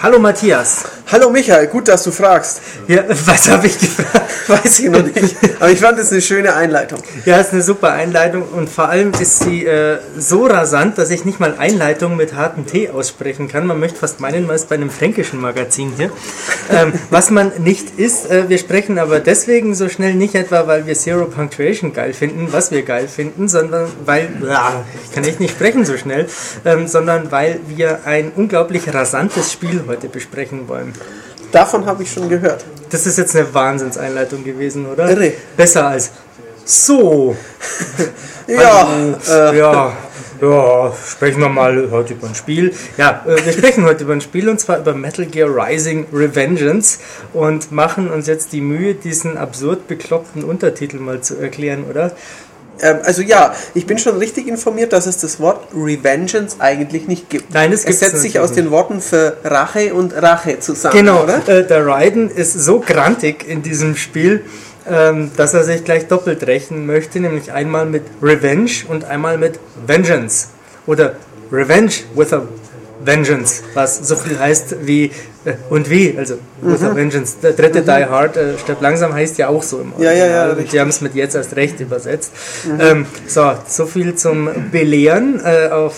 Hallo Matthias. Hallo Michael, gut, dass du fragst. Ja, was habe ich gefragt? Weiß ich noch nicht. Aber ich fand es eine schöne Einleitung. Ja, es ist eine super Einleitung und vor allem ist sie äh, so rasant, dass ich nicht mal Einleitung mit hartem T aussprechen kann. Man möchte fast meinen, man ist bei einem fränkischen Magazin hier. Ähm, was man nicht ist, äh, wir sprechen aber deswegen so schnell nicht etwa, weil wir Zero Punctuation geil finden, was wir geil finden, sondern weil, ja, ich kann echt nicht sprechen so schnell, ähm, sondern weil wir ein unglaublich rasantes Spiel heute besprechen wollen. Davon habe ich schon gehört. Das ist jetzt eine Wahnsinnseinleitung gewesen, oder? Irre. Besser als so. Ja, äh, ja, ja, sprechen wir mal heute über ein Spiel. Ja, äh, wir sprechen heute über ein Spiel und zwar über Metal Gear Rising Revengeance und machen uns jetzt die Mühe, diesen absurd bekloppten Untertitel mal zu erklären, oder? Ähm, also ja, ich bin schon richtig informiert, dass es das Wort Revengeance eigentlich nicht gibt. Nein, es es gibt's setzt sich aus den Worten für Rache und Rache zusammen, Genau, oder? äh, der Raiden ist so grantig in diesem Spiel, ähm, dass er sich gleich doppelt rächen möchte, nämlich einmal mit Revenge und einmal mit Vengeance. Oder Revenge with a Vengeance, was so viel heißt wie äh, und wie, also with Mhm. a Vengeance. Der dritte Die Hard, äh, stirbt langsam heißt ja auch so im Ja, ja, ja. Mhm. Die haben es mit jetzt erst recht übersetzt. Ähm, so, so viel zum Belehren äh, auf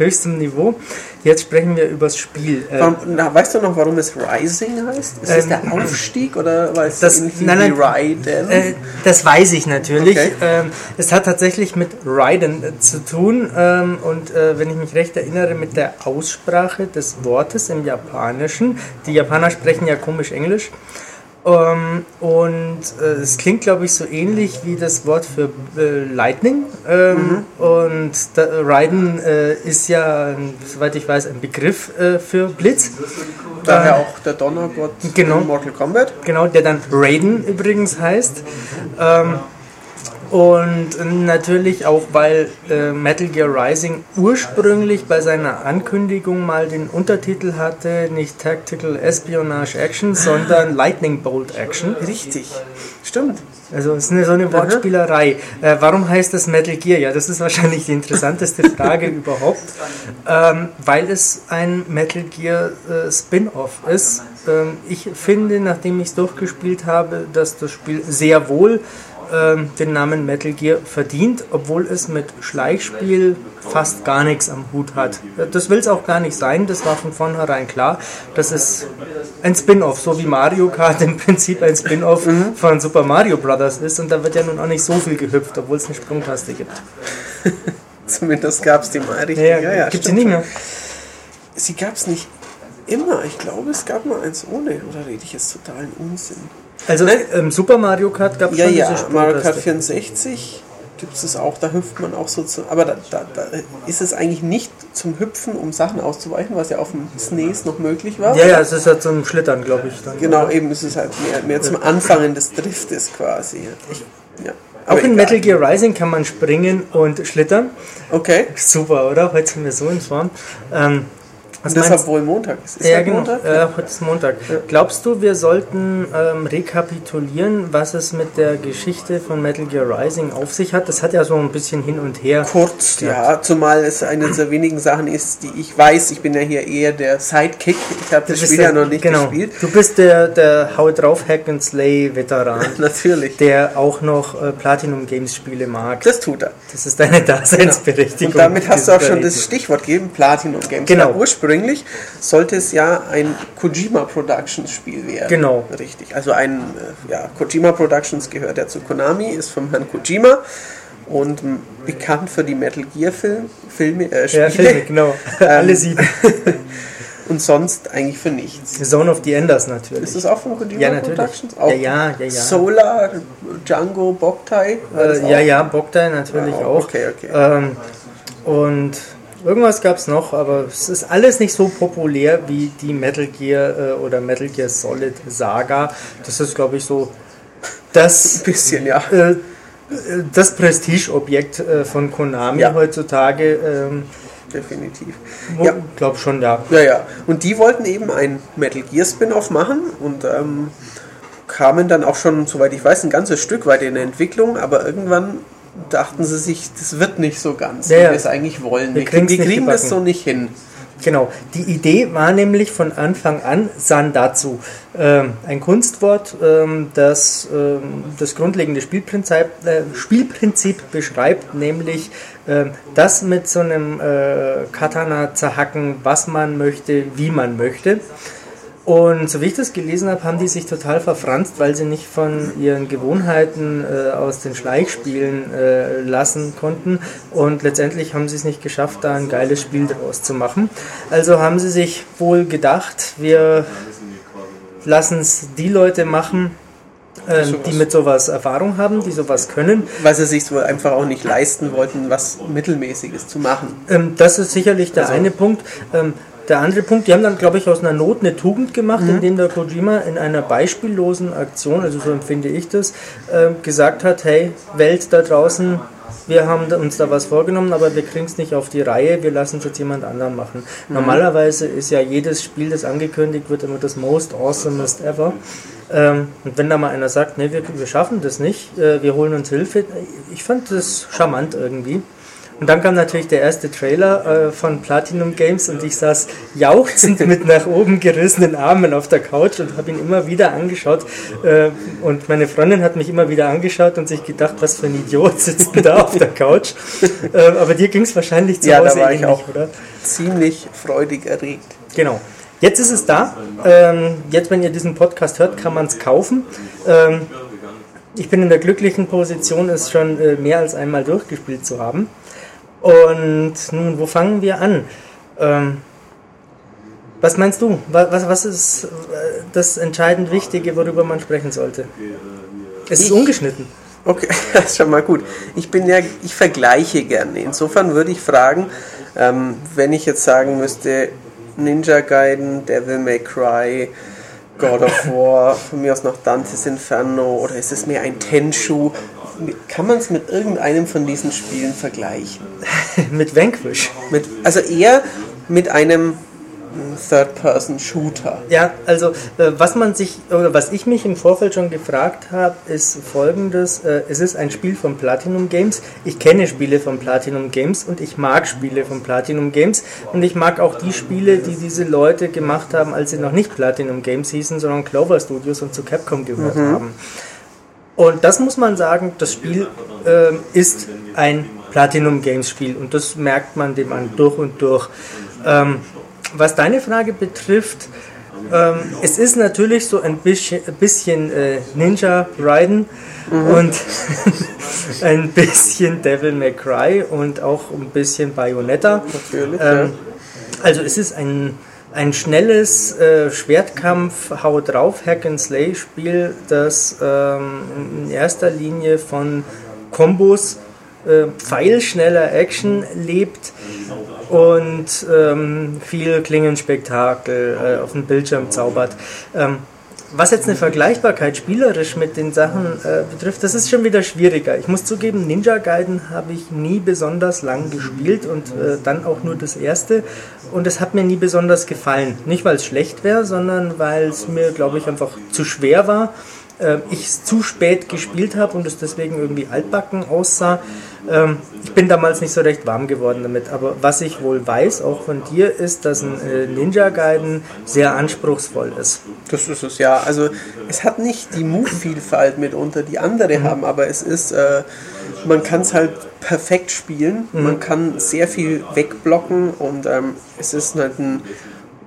höchstem Niveau. Jetzt sprechen wir übers Spiel. Äh, Warum, na, weißt du noch, warum es Rising heißt? Ist das Ähm, der Aufstieg oder weil es das- nein, nein. Raiden? Äh, das weiß ich natürlich. Okay. Ähm, es hat tatsächlich mit Raiden äh, zu tun ähm, und äh, wenn ich mich recht erinnere, mit der Aussprache des Wortes im Japanischen. Die Japaner sprechen ja komisch Englisch. Ähm, und äh, es klingt, glaube ich, so ähnlich wie das Wort für äh, Lightning. Ähm, Und da, Raiden äh, ist ja, soweit ich weiß, ein Begriff äh, für Blitz. Daher auch der Donnergott Genau. in Mortal Kombat. Genau, der dann Raiden übrigens heißt. Ähm, und natürlich auch, weil äh, Metal Gear Rising ursprünglich bei seiner Ankündigung mal den Untertitel hatte, nicht Tactical Espionage Action, sondern Lightning Bolt Action. Richtig. Stimmt. Also es ist eine, so eine Wortspielerei. Äh, warum heißt das Metal Gear? Ja, das ist wahrscheinlich die interessanteste Frage überhaupt, ähm, weil es ein Metal Gear äh, Spin-off ist. Ähm, ich finde, nachdem ich es durchgespielt habe, dass das Spiel sehr wohl ähm, den Namen Metal Gear verdient, obwohl es mit Schleichspiel fast gar nichts am Hut hat. Das will es auch gar nicht sein, das war von vornherein klar. Das ist ein Spin-off, so wie Mario Kart im Prinzip ein Spin-off von Super Mario Brothers ist und da wird ja nun auch nicht so viel gehüpft, obwohl es eine Sprungtaste gibt. Zumindest gab es die mal richtig. Gibt sie nicht mehr? Sie gab es nicht immer. Ich glaube, es gab mal eins ohne. Oder rede ich jetzt totalen Unsinn? Also ähm, Super Mario Kart gab es Ja, schon ja, diese Mario Kart Sprungtaste. 64 gibt es auch. Da hüpft man auch so zu. Aber da, da, da ist es eigentlich nicht zum Hüpfen, um Sachen auszuweichen, was ja auf dem SNES noch möglich war. Ja, ja, es ist halt zum Schlittern, glaube ich. Dann, Genau, oder? eben ist es halt mehr, mehr zum Anfangen des Driftes quasi. Ich, ja. Auch in egal. Metal Gear Rising kann man springen und schlittern. Okay. Super, oder? Heute sind wir so in Form. Ähm, Und deshalb meinst- wohl Montag ist. Ja, heute genau. Montag? Äh, heute ist Montag. Glaubst du, wir sollten ähm, rekapitulieren, was es mit der Geschichte von Metal Gear Rising auf sich hat? Das hat ja so ein bisschen hin und her. Kurz, ja, zumal es eine der wenigen Sachen ist, die ich weiß. Ich bin ja hier eher der Sidekick. Ich habe das Spiel ja noch nicht genau. gespielt. Du bist der, der Hau drauf Hack and Slay Veteran, Natürlich. der auch noch äh, Platinum Games Spiele mag. Das tut er. Das ist deine Daseinsberechtigung. Und damit hast du auch schon das Stichwort gegeben, Platinum Games. Genau. Weil ursprünglich sollte es ja ein Kojima Productions Spiel werden. Genau. Richtig. Also ein, äh, ja, Kojima Productions gehört ja zu Konami, ist vom Herrn Kojima und bekannt für die Metal Gear Film, Filme, äh, Spiele Ja, Filme, genau. Alle sieben. und sonst eigentlich für nichts. Zone of the Enders natürlich. Ist das auch von Kojima Ja, natürlich. Productions? Ja, ja, ja, ja. Solar, Django, Boktai? Äh, auch? ja, ja, Bogdan natürlich Ah, auch. okay, okay. Ähm, und irgendwas gab es noch, aber es ist alles nicht so populär wie die Metal Gear äh, oder Metal Gear Solid Saga. Das ist, glaube ich, so das, Ein bisschen, ja. äh, das Prestigeobjekt äh, von Konami Ja. heutzutage. Ähm, Definitiv. wo- Ja. glaub schon, ja. Ja, ja. Und die wollten eben ein Metal Gear Spin-off machen und ähm, kamen dann auch schon, soweit ich weiß, ein ganzes Stück weit in der Entwicklung, aber irgendwann dachten sie sich, das wird nicht so ganz, Ja, wie wir es eigentlich wollen. Wir kriegen, wir kriegen das so nicht hin. Genau, die Idee war nämlich von Anfang an Sandatsu, ähm, ein Kunstwort, ähm, das ähm, das grundlegende Spielprinzip, äh, Spielprinzip beschreibt, nämlich ähm, das mit so einem äh, Katana zerhacken, was man möchte, wie man möchte. Und so wie ich das gelesen habe, haben die sich total verfranst, weil sie nicht von ihren Gewohnheiten äh, aus den Schleichspielen äh, lassen konnten. Und letztendlich haben sie es nicht geschafft, da ein geiles Spiel daraus zu machen. Also haben sie sich wohl gedacht, wir lassen es die Leute machen, äh, die mit sowas Erfahrung haben, die sowas können. Weil sie sich wohl einfach auch nicht leisten wollten, was Mittelmäßiges zu machen. Ähm, das ist sicherlich der also. eine Punkt. Ähm, der andere Punkt, die haben dann, glaube ich, aus einer Not eine Tugend gemacht, mhm. indem der Kojima in einer beispiellosen Aktion, also so empfinde ich das, äh, gesagt hat, hey, Welt da draußen, wir haben uns da was vorgenommen, aber wir kriegen es nicht auf die Reihe, wir lassen es jetzt jemand anderen machen. Mhm. Normalerweise ist ja jedes Spiel, das angekündigt wird, immer das most awesomest ever. Ähm, und wenn da mal einer sagt, nee, wir, wir schaffen das nicht, äh, wir holen uns Hilfe, ich fand das charmant irgendwie. Und dann kam natürlich der erste Trailer äh, von Platinum Games und ich saß jauchzend mit nach oben gerissenen Armen auf der Couch und habe ihn immer wieder angeschaut. Äh, und meine Freundin hat mich immer wieder angeschaut und sich gedacht, was für ein Idiot sitzt denn da auf der Couch. Äh, aber dir ging es wahrscheinlich zu ja, Hause da war ähnlich, ich auch oder? Ziemlich freudig erregt. Genau. Jetzt ist es da. Ähm, jetzt, wenn ihr diesen Podcast hört, kann man es kaufen. Ähm, ich bin in der glücklichen Position, es schon äh, mehr als einmal durchgespielt zu haben. Und nun, wo fangen wir an? Ähm, was meinst du? Was, was ist äh, das entscheidend Wichtige, worüber man sprechen sollte? Es ist ungeschnitten. Okay, das ist schon mal gut. Ich bin ja, ich vergleiche gerne. Insofern würde ich fragen, ähm, wenn ich jetzt sagen müsste, Ninja Gaiden, Devil May Cry, God of War, von mir aus noch Dante's Inferno oder ist es mehr ein Tenshu? Kann man es mit irgendeinem von diesen Spielen vergleichen? mit Vanquish? Mit, also eher mit einem Third-Person-Shooter. Ja, also äh, was man sich oder was ich mich im Vorfeld schon gefragt habe, ist folgendes: äh, Es ist ein Spiel von Platinum Games. Ich kenne Spiele von Platinum Games und ich mag Spiele von Platinum Games und ich mag auch die Spiele, die diese Leute gemacht haben, als sie noch nicht Platinum Games hießen, sondern Clover Studios und zu Capcom gehört mhm. haben. Und das muss man sagen, das Spiel äh, ist ein Platinum Games Spiel und das merkt man dem an durch und durch. Ähm, was deine Frage betrifft, ähm, es ist natürlich so ein bisschen, bisschen äh, Ninja Raiden mhm. und ein bisschen Devil May Cry und auch ein bisschen Bayonetta. Ähm. Also es ist ein, ein schnelles äh, Schwertkampf, Hau drauf, Hack and Slay Spiel, das ähm, in erster Linie von Kombos, äh, pfeilschneller Action lebt und ähm, viel Klingenspektakel äh, auf dem Bildschirm zaubert. Ähm, was jetzt eine Vergleichbarkeit spielerisch mit den Sachen äh, betrifft, das ist schon wieder schwieriger. Ich muss zugeben, Ninja Gaiden habe ich nie besonders lang gespielt und äh, dann auch nur das erste. Und es hat mir nie besonders gefallen. Nicht, weil es schlecht wäre, sondern weil es mir, glaube ich, einfach zu schwer war. Äh, ich es zu spät gespielt habe und es deswegen irgendwie altbacken aussah. Ähm, ich bin damals nicht so recht warm geworden damit, aber was ich wohl weiß, auch von dir, ist, dass ein äh, Ninja Gaiden sehr anspruchsvoll ist. Das ist es, ja. Also es hat nicht die Move-Vielfalt mitunter, die andere mhm. haben, aber es ist, äh, man kann es halt perfekt spielen, mhm. man kann sehr viel wegblocken und ähm, es ist halt ein,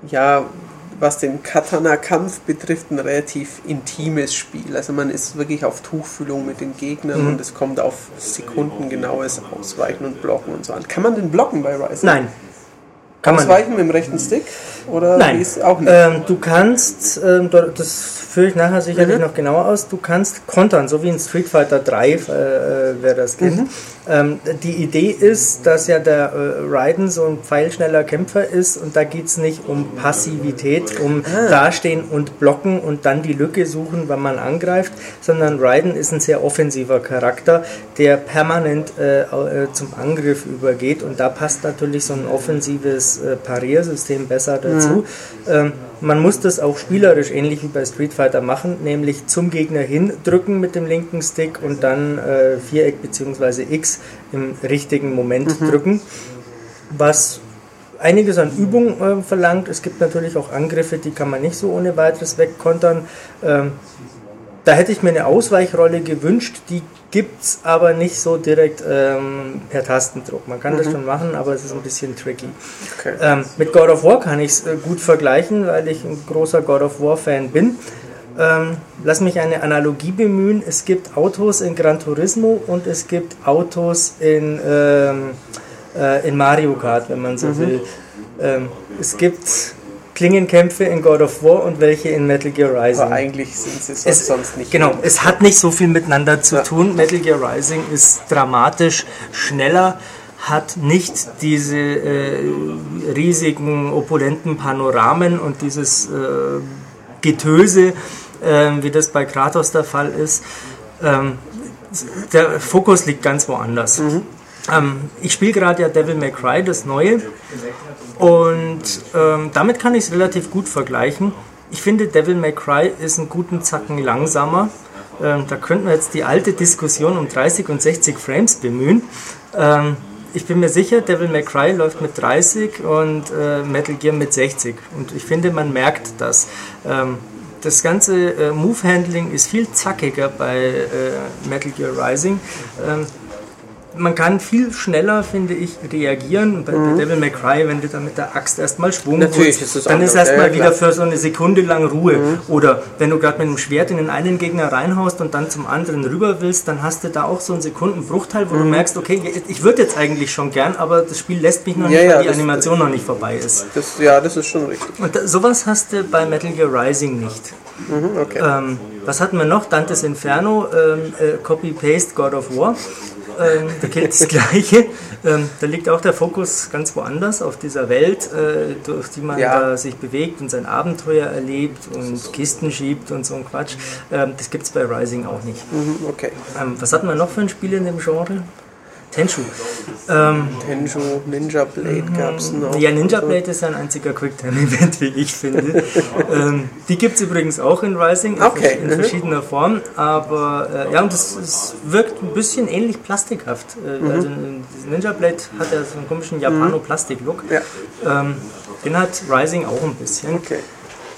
ja, was den Katana-Kampf betrifft, ein relativ intimes Spiel. Also man ist wirklich auf Tuchfühlung mit den Gegnern mhm. und es kommt auf sekundengenaues Ausweichen und Blocken und so an. Kann man den blocken bei Rise? Nein. Kann Ausweichen mit dem rechten Stick? Oder Nein. auch nicht? Ähm, du kannst, ähm, das führe ich nachher sicherlich mhm. noch genauer aus, du kannst kontern, so wie in Street Fighter 3, äh, wer das kennt. Mhm. Ähm, die Idee ist, dass ja der äh, Raiden so ein pfeilschneller Kämpfer ist und da geht es nicht um Passivität, um ah. dastehen und blocken und dann die Lücke suchen, wann man angreift, sondern Raiden ist ein sehr offensiver Charakter, der permanent äh, äh, zum Angriff übergeht und da passt natürlich so ein offensives äh, Pariersystem besser dazu. Mhm. Ähm, man muss das auch spielerisch ähnlich wie bei Street Fighter machen, nämlich zum Gegner hin drücken mit dem linken Stick und dann äh, Viereck bzw. X im richtigen Moment mhm. drücken, was einiges an Übung äh, verlangt. Es gibt natürlich auch Angriffe, die kann man nicht so ohne weiteres wegkontern. Ähm, da hätte ich mir eine Ausweichrolle gewünscht, die gibt es aber nicht so direkt ähm, per Tastendruck. Man kann mhm. das schon machen, aber es ist ein bisschen tricky. Okay. Ähm, mit God of War kann ich es äh, gut vergleichen, weil ich ein großer God of War Fan bin. Ähm, lass mich eine Analogie bemühen. Es gibt Autos in Gran Turismo und es gibt Autos in, ähm, äh, in Mario Kart, wenn man so mhm. will. Ähm, es gibt Klingenkämpfe in God of War und welche in Metal Gear Rising. Aber eigentlich sind sie sonst, es, sonst nicht. Genau, es hat nicht so viel miteinander zu ja. tun. Metal Gear Rising ist dramatisch schneller, hat nicht diese äh, riesigen, opulenten Panoramen und dieses äh, Getöse, äh, wie das bei Kratos der Fall ist. Ähm, der Fokus liegt ganz woanders. Mhm. Ähm, ich spiele gerade ja Devil May Cry, das neue. Und ähm, damit kann ich es relativ gut vergleichen. Ich finde, Devil May Cry ist einen guten Zacken langsamer. Ähm, da könnten wir jetzt die alte Diskussion um 30 und 60 Frames bemühen. Ähm, ich bin mir sicher, Devil May Cry läuft mit 30 und äh, Metal Gear mit 60. Und ich finde, man merkt das. Ähm, das ganze äh, Move-Handling ist viel zackiger bei äh, Metal Gear Rising. Ähm, man kann viel schneller, finde ich, reagieren. Bei, mhm. Devil May Cry, wenn du dann mit der Axt erstmal Schwung Natürlich holst, ist dann ist erstmal ja, wieder für so eine Sekunde lang Ruhe. Mhm. Oder wenn du gerade mit dem Schwert in den einen Gegner reinhaust und dann zum anderen rüber willst, dann hast du da auch so einen Sekundenbruchteil, wo mhm. du merkst, okay, ich würde jetzt eigentlich schon gern, aber das Spiel lässt mich noch ja, nicht, weil die Animation noch nicht vorbei ist. Das, ja, das ist schon richtig. Und da, sowas hast du bei Metal Gear Rising nicht. Mhm, okay. ähm, was hatten wir noch? Dantes Inferno, ähm, äh, Copy-Paste God of War. Ähm, da gilt das Gleiche. Ähm, da liegt auch der Fokus ganz woanders, auf dieser Welt, äh, durch die man ja. da sich bewegt und sein Abenteuer erlebt und Kisten schiebt und so ein Quatsch. Ähm, das gibt es bei Rising auch nicht. Mhm, okay. Ähm, was hatten wir noch für ein Spiel in dem Genre? Tenshu. Ähm, Tenshu, Ninja Blade gab es noch. Ja, Ninja Blade ist ein einziger Quicktime-Event, wie ich finde. ähm, die gibt es übrigens auch in Rising, okay. in, in mhm. verschiedener Form. Aber äh, ja, und es wirkt ein bisschen ähnlich plastikhaft. Äh, mhm. Also Ninja Blade hat ja so einen komischen Japano-Plastik-Look. Ja. Ähm, den hat Rising auch ein bisschen. Okay.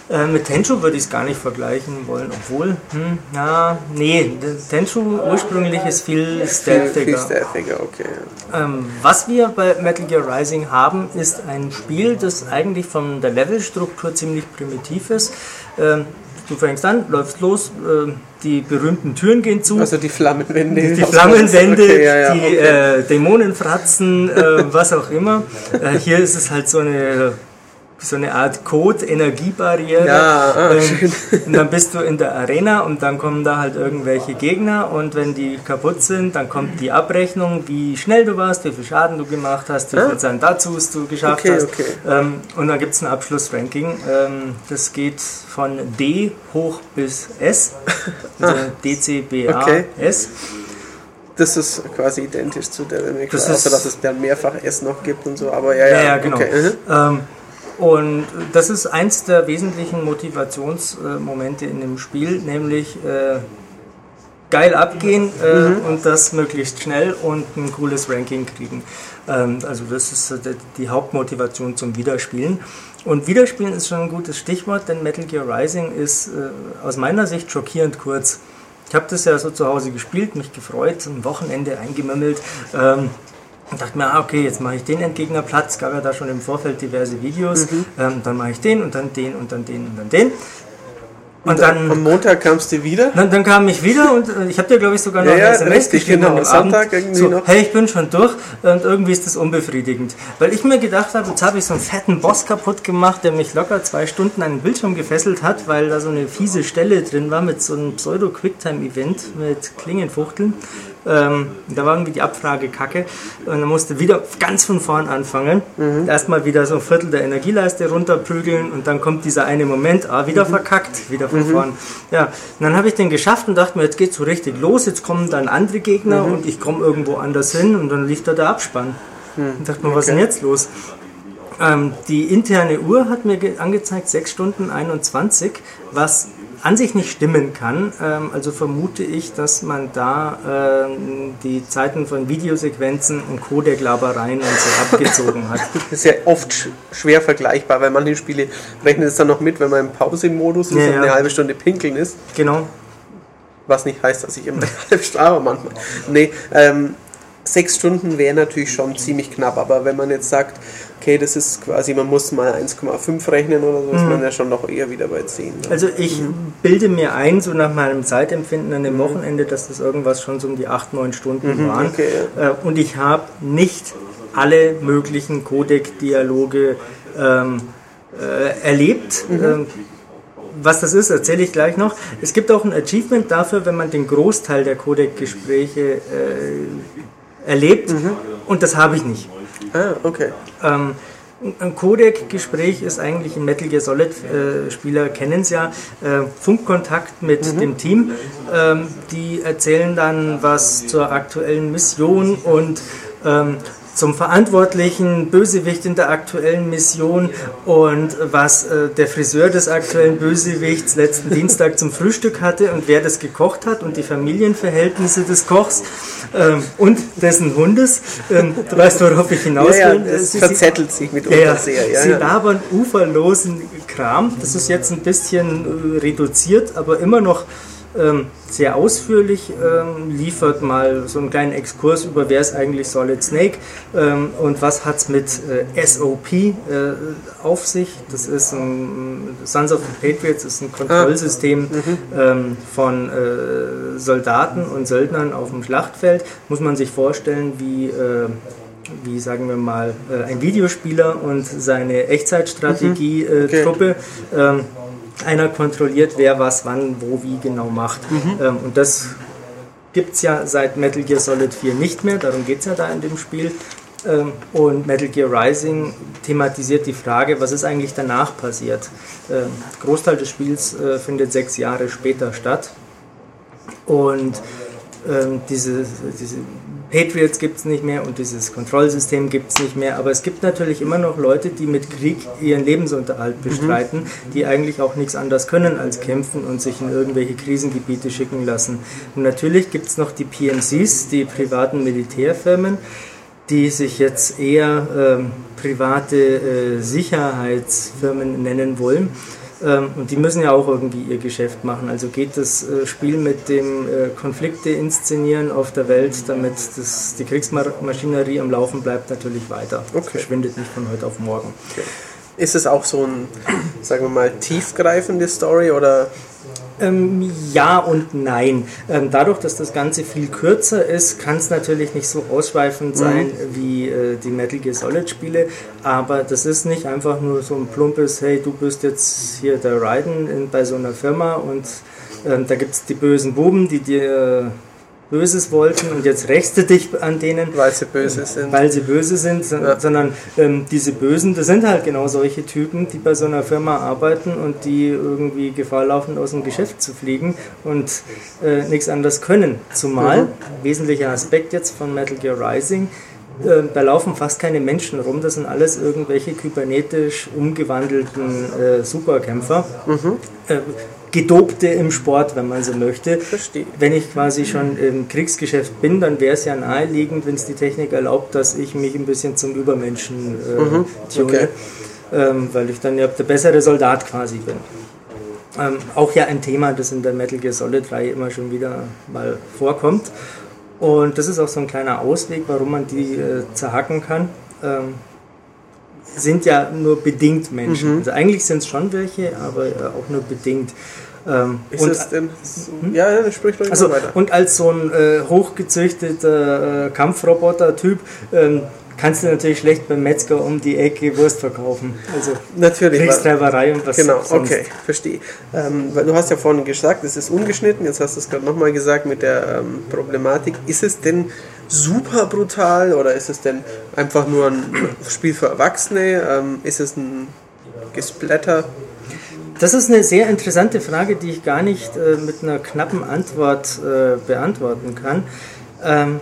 Äh, mit Tenchu würde ich es gar nicht vergleichen wollen, obwohl, hm, ja, nee, Tenchu ursprünglich ist viel stealthiger. Viel, stealthiger, okay. Ähm, was wir bei Metal Gear Rising haben, ist ein Spiel, das eigentlich von der Levelstruktur ziemlich primitiv ist. Ähm, du fängst an, läufst los, äh, die berühmten Türen gehen zu. Also die Flammenwände. Die Flammenwände, okay, ja, ja, die okay. äh, Dämonenfratzen, äh, was auch immer. Äh, hier ist es halt so eine so eine Art Code-Energiebarriere. Ja, ah, ähm, und dann bist du in der Arena und dann kommen da halt irgendwelche Gegner und wenn die kaputt sind, dann kommt die Abrechnung, wie schnell du warst, wie viel Schaden du gemacht hast, wie ah? viel Sandatsus du geschafft okay, hast. Okay. Ähm, und dann gibt es ein Abschlussranking. Ähm, das geht von D hoch bis S, also ah. D, C, B, A, okay. S. Das ist quasi identisch zu der Remix, außer dass es dann mehrfach S noch gibt und so, aber ja, ja, ja, ja genau. Okay. Mhm. Und das ist eins der wesentlichen Motivationsmomente in dem Spiel, nämlich äh, geil abgehen äh, mhm. und das möglichst schnell und ein cooles Ranking kriegen. Ähm, also das ist die Hauptmotivation zum Wiederspielen. Und Wiederspielen ist schon ein gutes Stichwort, denn Metal Gear Rising ist äh, aus meiner Sicht schockierend kurz. Ich habe das ja so zu Hause gespielt, mich gefreut, am Wochenende eingemümmelt. Ähm, und dachte mir, ah, okay, jetzt mache ich den Entgegner platt. Es gab ja da schon im Vorfeld diverse Videos. Mhm. Ähm, dann mache ich den und dann den und dann den und dann den. Und, dann, am Montag kamst du wieder? Dann, dann kam ich wieder und äh, ich habe dir, glaube ich, sogar noch ja, ja, SMS geschrieben. Genau, Sonntag irgendwie so, noch. Hey, ich bin schon durch und irgendwie ist das unbefriedigend. Weil ich mir gedacht habe, jetzt habe ich so einen fetten Boss kaputt gemacht, der mich locker zwei Stunden an den Bildschirm gefesselt hat, weil da so eine fiese Stelle drin war mit so einem Pseudo-Quicktime-Event mit Klingenfuchteln. Ähm, da war irgendwie die Abfrage kacke und dann musste wieder ganz von vorn anfangen. Mhm. Erstmal wieder so ein Viertel der Energieleiste runterprügeln und dann kommt dieser eine Moment, ah, wieder mhm. verkackt, wieder von mhm. vorn. Ja, und dann habe ich den geschafft und dachte mir, jetzt geht's so richtig los, jetzt kommen dann andere Gegner mhm. und ich komme irgendwo anders hin und dann liegt da der Abspann. Mhm. Und dachte mir, was okay. ist denn jetzt los? Ähm, die interne Uhr hat mir angezeigt 6 Stunden 21, was an sich nicht stimmen kann. Ähm, also vermute ich, dass man da ähm, die Zeiten von Videosequenzen und Codec-Labereien und so abgezogen hat. Das ist ja oft sch schwer vergleichbar, weil manche Spiele rechnen es dann noch mit, wenn man im Pause-Modus ist Ja, und ja. eine halbe Stunde pinkeln ist. Genau. Was nicht heißt, dass ich immer Stunde, aber manchmal. Nee, ähm, sechs Stunden wäre natürlich schon ziemlich knapp, aber wenn man jetzt sagt, okay, das ist quasi, man muss mal 1,5 rechnen oder so, ist man ja schon noch eher wieder bei 10. Ne? Also ich bilde mir ein, so nach meinem Zeitempfinden an dem Wochenende, dass das irgendwas schon so um die 8, 9 Stunden waren. okay, Äh, Und ich habe nicht alle möglichen Codec-Dialoge ähm, äh, erlebt. Ähm, was das ist, erzähle ich gleich noch. Es gibt auch ein Achievement dafür, wenn man den Großteil der Codec-Gespräche äh, erlebt. Und das habe ich nicht. Ah, okay. Ähm, ein Codec-Gespräch ist eigentlich ein Metal Gear Solid-Spieler, kennen es ja, äh, Funkkontakt mit dem Team. Ähm, die erzählen dann was zur aktuellen Mission und ähm, zum verantwortlichen Bösewicht in der aktuellen Mission und was äh, der Friseur des aktuellen Bösewichts letzten Dienstag zum Frühstück hatte und wer das gekocht hat und die Familienverhältnisse des Kochs ähm, und dessen Hundes. Ähm, du weißt, worauf ich hinaus Ja, will. ja, das sie- verzettelt sich mitunter ja, sehr. Ja, sie labern uferlosen Kram. Das ist jetzt ein bisschen äh, reduziert, aber immer noch ähm, sehr ausführlich. Ähm, liefert mal so einen kleinen Exkurs über, wer ist eigentlich Solid Snake ähm, und was hat es mit äh, SOP äh, auf sich. Das ist ein Sons of the Patriots, ist ein Kontrollsystem ähm, von äh, Soldaten und Söldnern auf dem Schlachtfeld. Muss man sich vorstellen, wie äh, wie sagen wir mal, äh, ein Videospieler und seine Echtzeitstrategie-Truppe. Ähm, einer kontrolliert, wer was wann, wo, wie genau macht. Ähm, und das gibt es ja seit Metal Gear Solid 4 nicht mehr, darum geht es ja da in dem Spiel. Ähm, und Metal Gear Rising thematisiert die Frage, was ist eigentlich danach passiert. Ähm, Großteil des Spiels äh, findet sechs Jahre später statt. Und ähm, diese, diese Patriots gibt es nicht mehr und dieses Kontrollsystem gibt es nicht mehr. Aber es gibt natürlich immer noch Leute, die mit Krieg ihren Lebensunterhalt bestreiten, die eigentlich auch nichts anderes können als kämpfen und sich in irgendwelche Krisengebiete schicken lassen. Und natürlich gibt es noch die PMCs, die privaten Militärfirmen, die sich jetzt eher ähm, private äh, Sicherheitsfirmen nennen wollen. Ähm, und die müssen ja auch irgendwie ihr Geschäft machen. Also geht das äh, Spiel mit dem äh, Konflikte inszenieren auf der Welt, damit das, die Kriegsmaschinerie am Laufen bleibt, natürlich weiter. Das Okay. verschwindet nicht von heute auf morgen. Ist es auch so ein, sagen wir mal, tiefgreifende Story oder Ähm, ja und nein. Ähm, dadurch, dass das Ganze viel kürzer ist, kann es natürlich nicht so ausschweifend sein wie äh, die Metal Gear Solid Spiele, aber das ist nicht einfach nur so ein plumpes, hey, du bist jetzt hier der Raiden in, bei so einer Firma und ähm, da gibt es die bösen Buben, die dir Böses wollten und jetzt rächst du dich an denen weil sie böse sind? weil sie böse sind, Ja. sondern ähm, diese Bösen, das sind halt genau solche Typen, die bei so einer Firma arbeiten und die irgendwie Gefahr laufen, aus dem Geschäft zu fliegen und äh, nichts anderes können. Zumal, Mhm. wesentlicher Aspekt jetzt von Metal Gear Rising, äh, da laufen fast keine Menschen rum, das sind alles irgendwelche kybernetisch umgewandelten äh, Superkämpfer. Mhm. Gedobte im Sport, wenn man so möchte. Verstehe. Wenn ich quasi schon im Kriegsgeschäft bin, dann wäre es ja naheliegend, wenn es die Technik erlaubt, dass ich mich ein bisschen zum Übermenschen äh, tune, Mhm. okay. ähm, weil ich dann ja der bessere Soldat quasi bin. Ähm, auch ja ein Thema, das in der Metal Gear Solid 3 immer schon wieder mal vorkommt. Und das ist auch so ein kleiner Ausweg, warum man die äh, zerhacken kann. Ähm, sind ja nur bedingt Menschen. Also eigentlich sind es schon welche, aber äh, auch nur bedingt. Ähm, Ist und- es denn so? Ja, ja, sprich doch also, weiter. und als so ein äh, hochgezüchteter äh, Kampfroboter-Typ ähm, kannst du natürlich schlecht beim Metzger um die Ecke Wurst verkaufen. Also Natürlich. Kriegstreiberei und was Genau, sonst. okay, verstehe. Ähm, weil du hast ja vorhin gesagt, es ist ungeschnitten, jetzt hast du es gerade nochmal gesagt mit der ähm, Problematik. Ist es denn super brutal oder ist es denn einfach nur ein Spiel für Erwachsene? Ähm, ist es ein Gesplatter? Das ist eine sehr interessante Frage, die ich gar nicht äh, mit einer knappen Antwort äh, beantworten kann. Ähm,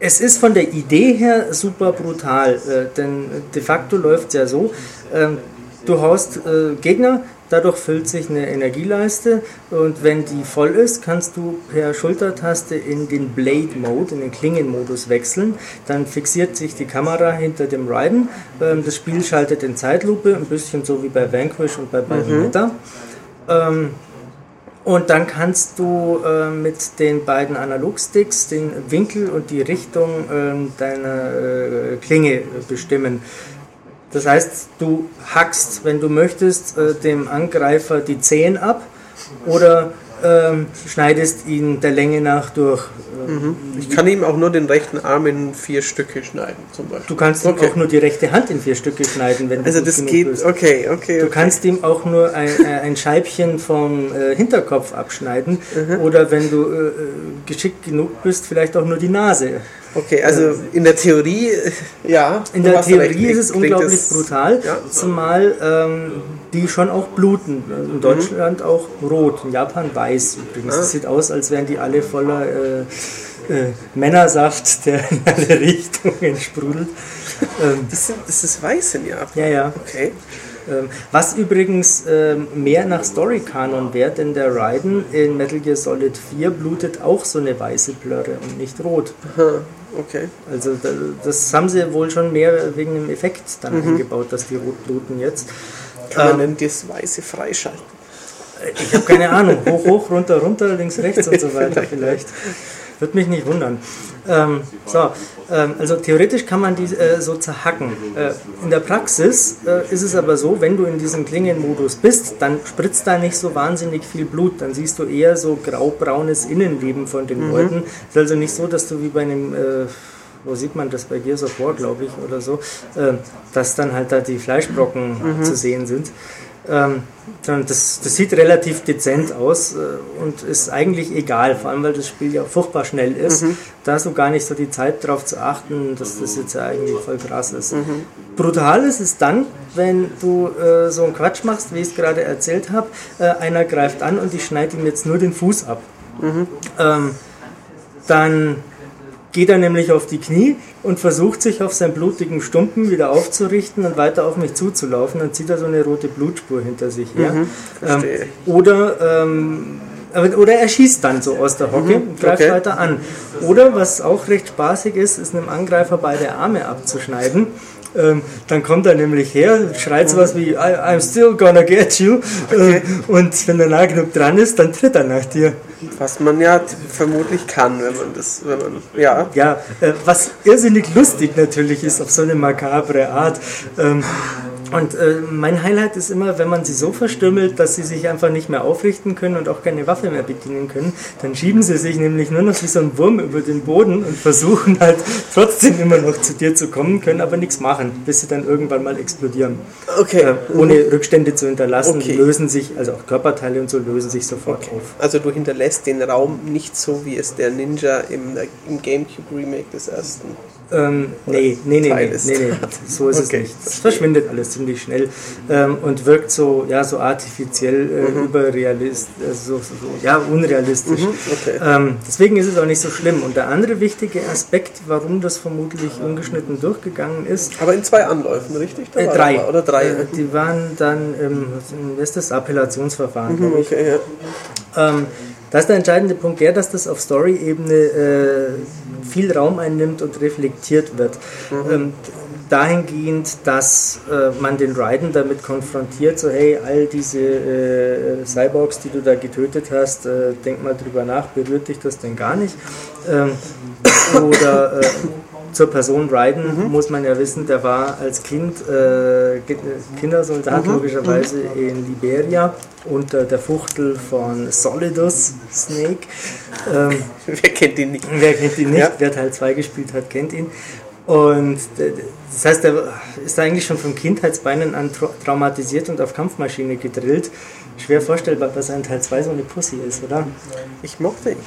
es ist von der Idee her super brutal, äh, denn de facto läuft es ja so, ähm, du haust äh, Gegner, dadurch füllt sich eine Energieleiste und wenn die voll ist, kannst du per Schultertaste in den Blade Mode, in den Klingenmodus wechseln. Dann fixiert sich die Kamera hinter dem Raiden. Ähm, das Spiel schaltet in Zeitlupe, ein bisschen so wie bei Vanquish und bei Bayonetta. Mhm. Ähm, und dann kannst du äh, mit den beiden Analogsticks den Winkel und die Richtung äh, deiner äh, Klinge bestimmen. Das heißt, du hackst, wenn du möchtest, äh, dem Angreifer die Zehen ab oder ähm, schneidest ihn der Länge nach durch. Mhm. Ich kann ihm auch nur den rechten Arm in vier Stücke schneiden, zum Beispiel. Du kannst okay. ihm auch nur die rechte Hand in vier Stücke schneiden, wenn du Also das geht, bist. okay, okay. Du okay. kannst ihm auch nur ein, äh, ein Scheibchen vom äh, Hinterkopf abschneiden mhm. oder wenn du äh, äh, geschickt genug bist, vielleicht auch nur die Nase. Okay, also in der Theorie, ja. In der Theorie ist es unglaublich brutal, ja. zumal ähm, die schon auch bluten. In Deutschland mhm. auch rot, in Japan weiß übrigens. Es ah. sieht aus, als wären die alle voller äh, äh, Männersaft, der in alle Richtungen sprudelt. Ähm, das, sind, das ist weiß in Japan? Ja, ja. Okay. Ähm, was übrigens ähm, mehr nach Story-Kanon wäre, denn der Raiden in Metal Gear Solid 4 blutet auch so eine weiße Blöre und nicht rot. Aha, okay. Also das haben sie wohl schon mehr wegen dem Effekt dann mhm. eingebaut, dass die rot bluten jetzt. Kann man ähm, denn das Weiße freischalten? Ich habe keine Ahnung. Hoch, hoch, runter, runter, links, rechts und so weiter vielleicht. Würde mich nicht wundern. Ähm, so, also theoretisch kann man die äh, so zerhacken. Äh, in der Praxis äh, ist es aber so, wenn du in diesem Klingenmodus bist, dann spritzt da nicht so wahnsinnig viel Blut. Dann siehst du eher so graubraunes Innenleben von den mhm. Leuten. Es ist also nicht so, dass du wie bei einem äh, wo sieht man das bei Gears of War, glaube ich, oder so, äh, dass dann halt da die Fleischbrocken mhm. zu sehen sind. Ähm, das, das, sieht relativ dezent aus äh, und ist eigentlich egal, vor allem weil das Spiel ja furchtbar schnell ist. Mhm. Da hast du gar nicht so die Zeit darauf zu achten, dass das jetzt ja eigentlich voll krass ist. Mhm. Brutal ist es dann, wenn du äh, so einen Quatsch machst, wie ich es gerade erzählt habe. Äh, einer greift an und ich schneide ihm jetzt nur den Fuß ab. Mhm. Ähm, dann geht er nämlich auf die Knie und versucht sich auf seinen blutigen Stumpen wieder aufzurichten und weiter auf mich zuzulaufen. Dann zieht er so eine rote Blutspur hinter sich her. Mhm, ähm, oder, ähm, oder er schießt dann so aus der Hocke mhm, und greift okay. weiter an. Oder was auch recht spaßig ist, ist einem Angreifer beide Arme abzuschneiden. Ähm, dann kommt er nämlich her, schreit sowas wie I'm still gonna get you. Okay. Äh, und wenn er nah genug dran ist, dann tritt er nach dir. Was man ja vermutlich kann, wenn man das, wenn man, ja. Ja, äh, was irrsinnig lustig natürlich ist auf so eine makabre Art. Ähm, und äh, mein Highlight ist immer, wenn man sie so verstümmelt, dass sie sich einfach nicht mehr aufrichten können und auch keine Waffe mehr bedienen können, dann schieben sie sich nämlich nur noch wie so ein Wurm über den Boden und versuchen halt trotzdem immer noch zu dir zu kommen, können aber nichts machen, bis sie dann irgendwann mal explodieren. Okay. Äh, ohne Rückstände zu hinterlassen, okay. lösen sich, also auch Körperteile und so lösen sich sofort okay. auf. Also du hinterlässt den Raum nicht so, wie es der Ninja im, im Gamecube Remake des ersten ähm, nee, nee, nee, nee, nee, nee, so ist okay. es nicht. Es verschwindet alles ziemlich schnell ähm, und wirkt so, ja, so artifiziell äh, mhm. überrealistisch, also so, so, ja, unrealistisch. Mhm, okay. ähm, deswegen ist es auch nicht so schlimm. Und der andere wichtige Aspekt, warum das vermutlich ungeschnitten durchgegangen ist. Aber in zwei Anläufen, richtig? Äh, drei. Oder drei? Äh, die waren dann im, was ist das, Appellationsverfahren, mhm. Okay, ja. Da ist der entscheidende Punkt der, dass das auf Story-Ebene äh, viel Raum einnimmt und reflektiert wird. Mhm. Ähm, dahingehend, dass äh, man den Raiden damit konfrontiert, so hey, all diese äh, Cyborgs, die du da getötet hast, äh, denk mal drüber nach, berührt dich das denn gar nicht? Ähm, oder äh, zur Person Raiden mhm. muss man ja wissen, der war als Kind äh, Kindersoldat mhm. logischerweise mhm. in Liberia unter der Fuchtel von Solidus Snake. Ähm, wer kennt ihn nicht? Wer kennt ihn nicht? Ja. Wer Teil 2 gespielt hat, kennt ihn. Und das heißt, er ist eigentlich schon von Kindheitsbeinen an traumatisiert und auf Kampfmaschine gedrillt. Schwer vorstellbar, dass ein Teil 2 so eine Pussy ist, oder? Ich mochte ihn.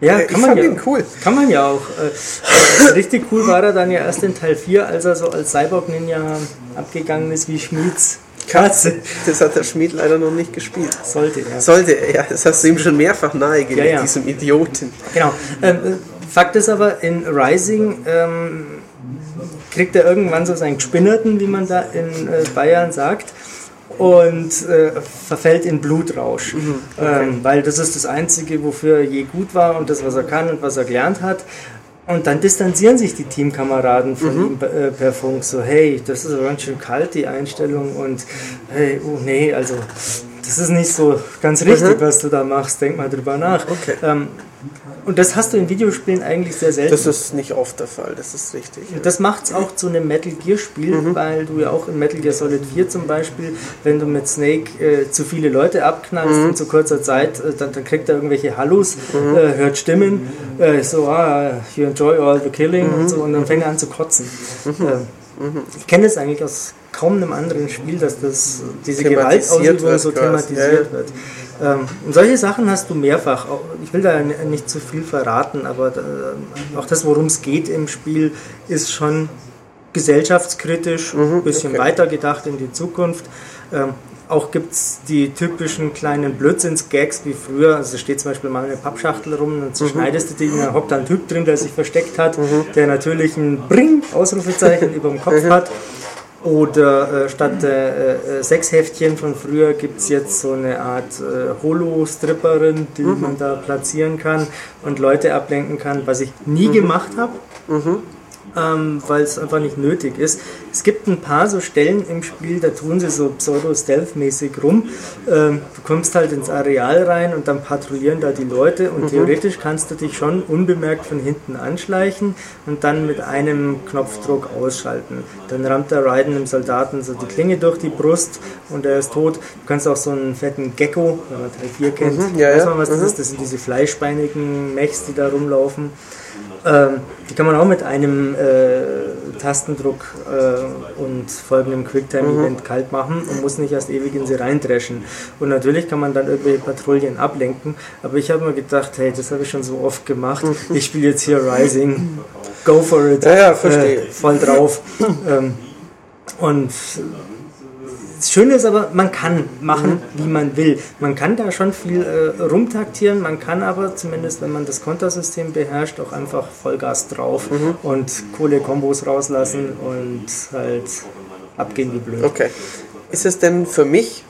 Ja, kann man ja, cool. Kann man ja auch. Äh, richtig cool war er dann ja erst in Teil 4, als er so als Cyborg-Ninja abgegangen ist wie Schmieds Katze. Das hat der Schmied leider noch nicht gespielt. Sollte er. Sollte er, ja. Das hast du ihm schon mehrfach nahegelegt, ja, ja. diesem Idioten. Genau. Ähm, Fakt ist aber, in Rising ähm, kriegt er irgendwann so seinen Gespinnerten, wie man da in äh, Bayern sagt. Und äh, verfällt in Blutrausch. Mhm, okay. ähm, weil das ist das Einzige, wofür er je gut war und das, was er kann und was er gelernt hat. Und dann distanzieren sich die Teamkameraden von mhm. ihm äh, per Funk so, hey, das ist aber ganz schön kalt, die Einstellung und hey, oh nee, also das ist nicht so ganz richtig, mhm. was du da machst, denk mal drüber nach. Okay. Ähm, und das hast du in Videospielen eigentlich sehr selten. Das ist nicht oft der Fall, das ist richtig. Ja. Das macht es auch zu einem Metal Gear Spiel, mhm. weil du ja auch in Metal Gear Solid 4 zum Beispiel, wenn du mit Snake äh, zu viele Leute abknallst mhm. in zu kurzer Zeit, äh, dann, dann, kriegt er irgendwelche Hallus, mhm. äh, hört Stimmen, äh, so, ah, you enjoy all the killing und mhm. so, und dann fängt er an zu kotzen. Mhm. Ähm, ich kenne das eigentlich aus kaum einem anderen Spiel, dass das, diese Gewaltausübung so thematisiert wird. Ähm, und solche Sachen hast du mehrfach. Ich will da nicht zu viel verraten, aber äh, auch das, worum es geht im Spiel, ist schon gesellschaftskritisch, ein mhm, bisschen okay. weiter gedacht in die Zukunft. Ähm, auch gibt es die typischen kleinen Blödsinns-Gags wie früher. Also steht zum Beispiel mal eine Pappschachtel rum, dann zerschneidest mhm. du die, dann hockt da ein Typ drin, der sich versteckt hat, mhm. der natürlich ein Bring, Ausrufezeichen über dem Kopf mhm. hat. Oder äh, statt äh, äh, sechs Heftchen von früher gibt es jetzt so eine Art äh, Holo-Stripperin, die mhm. man da platzieren kann und Leute ablenken kann, was ich nie mhm. gemacht habe. Mhm ähm, weil es einfach nicht nötig ist. Es gibt ein paar so Stellen im Spiel, da tun sie so pseudo-stealth-mäßig rum. Ähm, du kommst halt ins Areal rein und dann patrouillieren da die Leute und mhm. theoretisch kannst du dich schon unbemerkt von hinten anschleichen und dann mit einem Knopfdruck ausschalten. Dann rammt der Raiden dem Soldaten so die Klinge durch die Brust und er ist tot. Du kannst auch so einen fetten Gecko, wenn man Teil 4 kennt, mhm, ja, weiß man was mhm. das ist? Das sind diese fleischbeinigen Mechs, die da rumlaufen. Ähm, die kann man auch mit einem äh, Tastendruck äh, und folgendem Quicktime-Event mhm. kalt machen und muss nicht erst ewig in sie reindreschen. Und natürlich kann man dann irgendwelche Patrouillen ablenken, aber ich habe mir gedacht, hey, das habe ich schon so oft gemacht. Ich spiele jetzt hier Rising, go for it. Ja, ja, verstehe. Äh, voll drauf. ähm, und das Schöne ist aber, man kann machen, wie man will. Man kann da schon viel äh, rumtaktieren, man kann aber zumindest, wenn man das Kontersystem beherrscht, auch einfach Vollgas drauf mhm. und coole Kombos rauslassen und halt abgehen wie blöd. Okay. Ist es denn für mich,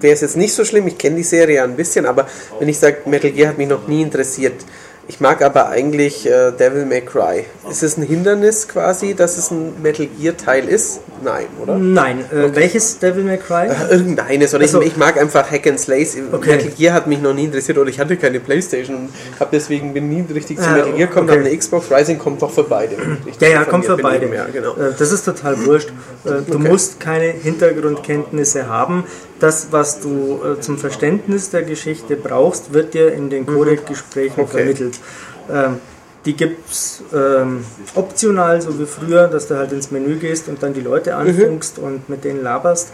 wäre es jetzt nicht so schlimm, ich kenne die Serie ein bisschen, aber wenn ich sage, Metal Gear hat mich noch nie interessiert, ich mag aber eigentlich äh, Devil May Cry. Ist es ein Hindernis quasi, dass es ein Metal Gear Teil ist? Nein, oder? Nein. Äh, okay. Welches Devil May Cry? Äh, irgendeines. Oder also, ich, ich, mag einfach Hack and Slays. Okay. Metal Gear hat mich noch nie interessiert oder ich hatte keine Playstation und habe deswegen bin nie richtig zu ah, Metal Gear gekommen. Okay. Aber eine Xbox Rising kommt doch für beide. ja, ja, kommt für beide. Mehr, genau. Äh, das ist total wurscht. Äh, du okay. musst keine Hintergrundkenntnisse haben das, was du äh, zum Verständnis der Geschichte brauchst, wird dir in den Codec-Gesprächen okay. vermittelt. Ähm, die gibt es ähm, optional, so wie früher, dass du halt ins Menü gehst und dann die Leute anfunkst mhm. und mit denen laberst.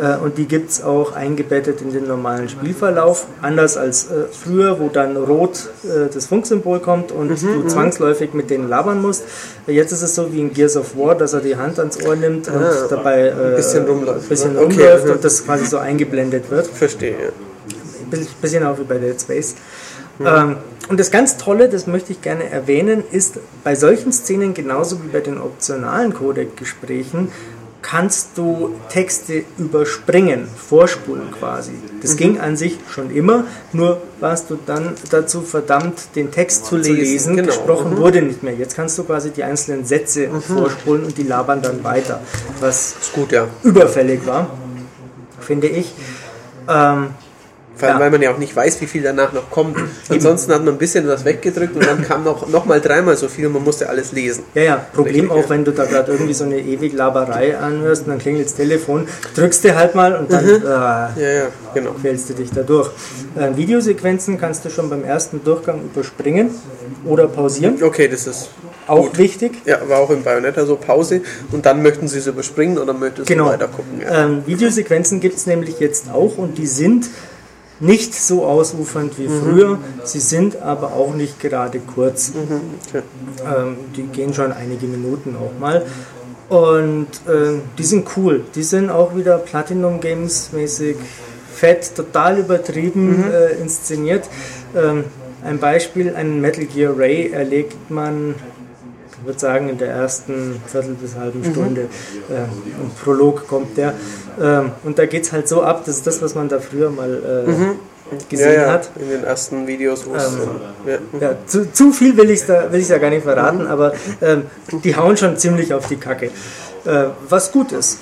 Äh, und die gibt es auch eingebettet in den normalen Spielverlauf, anders als äh, früher, wo dann rot äh, das Funksymbol kommt und mhm, du mhm. zwangsläufig mit denen labern musst. Jetzt ist es so wie in Gears of War, dass er die Hand ans Ohr nimmt und ah, dabei ein äh, bisschen rumläuft, bisschen ne? rumläuft okay. und das quasi so eingeblendet wird. Verstehe. Ein bisschen auch wie bei Dead Space. Ähm, und das ganz Tolle, das möchte ich gerne erwähnen, ist bei solchen Szenen genauso wie bei den optionalen Codec-Gesprächen, kannst du Texte überspringen, vorspulen quasi. Das mhm. ging an sich schon immer, nur warst du dann dazu verdammt, den Text zu, zu lesen. lesen. Genau. Gesprochen mhm. wurde nicht mehr. Jetzt kannst du quasi die einzelnen Sätze mhm. vorspulen und die labern dann weiter, was gut, ja. überfällig war, finde ich. Ähm, vor allem, ja. weil man ja auch nicht weiß, wie viel danach noch kommt. Ansonsten hat man ein bisschen was weggedrückt und dann kam noch, noch mal dreimal so viel und man musste alles lesen. Ja, ja, Problem auch, wenn du da gerade irgendwie so eine ewig Laberei anhörst und dann klingelt das Telefon, drückst du halt mal und dann mhm. äh, ja, ja, genau. quälst du dich da durch. Äh, Videosequenzen kannst du schon beim ersten Durchgang überspringen oder pausieren. Okay, das ist auch Gut. wichtig. Ja, war auch im Bayonetta so Pause und dann möchten sie es überspringen oder möchtest genau. du weiter gucken. Ja. Ähm, Videosequenzen gibt es nämlich jetzt auch und die sind nicht so ausufernd wie mhm. früher, sie sind aber auch nicht gerade kurz. Mhm. Ähm, die gehen schon einige Minuten auch mal. Und äh, die sind cool. Die sind auch wieder Platinum Games mäßig fett, total übertrieben mhm. äh, inszeniert. Ähm, ein Beispiel, einen Metal Gear Ray erlegt man würde sagen, in der ersten Viertel bis halben mhm. Stunde. Äh, Ein Prolog kommt der. Ähm, und da geht es halt so ab, das ist das, was man da früher mal äh, mhm. gesehen ja, ja, hat. In den ersten Videos, wo es. Ähm, ja. ja. zu, zu viel will ich da will ja gar nicht verraten, mhm. aber ähm, die hauen schon ziemlich auf die Kacke. Äh, was gut ist.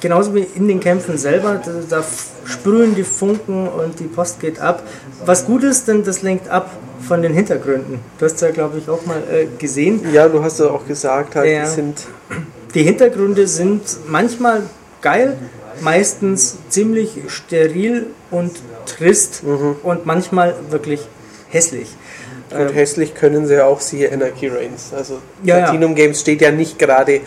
Genauso wie in den Kämpfen selber, da, da, sprühen die Funken und die Post geht ab. Was gut ist, denn das lenkt ab von den Hintergründen. Du hast ja, glaube ich, auch mal äh, gesehen. Ja, du hast ja auch gesagt, halt, ja, die sind. Die Hintergründe sind manchmal geil, meistens ziemlich steril und trist mhm. und manchmal wirklich hässlich. Und ähm, hässlich können sie ja auch, siehe Anarchy Reigns. Also ja, Platinum ja. Games steht ja nicht gerade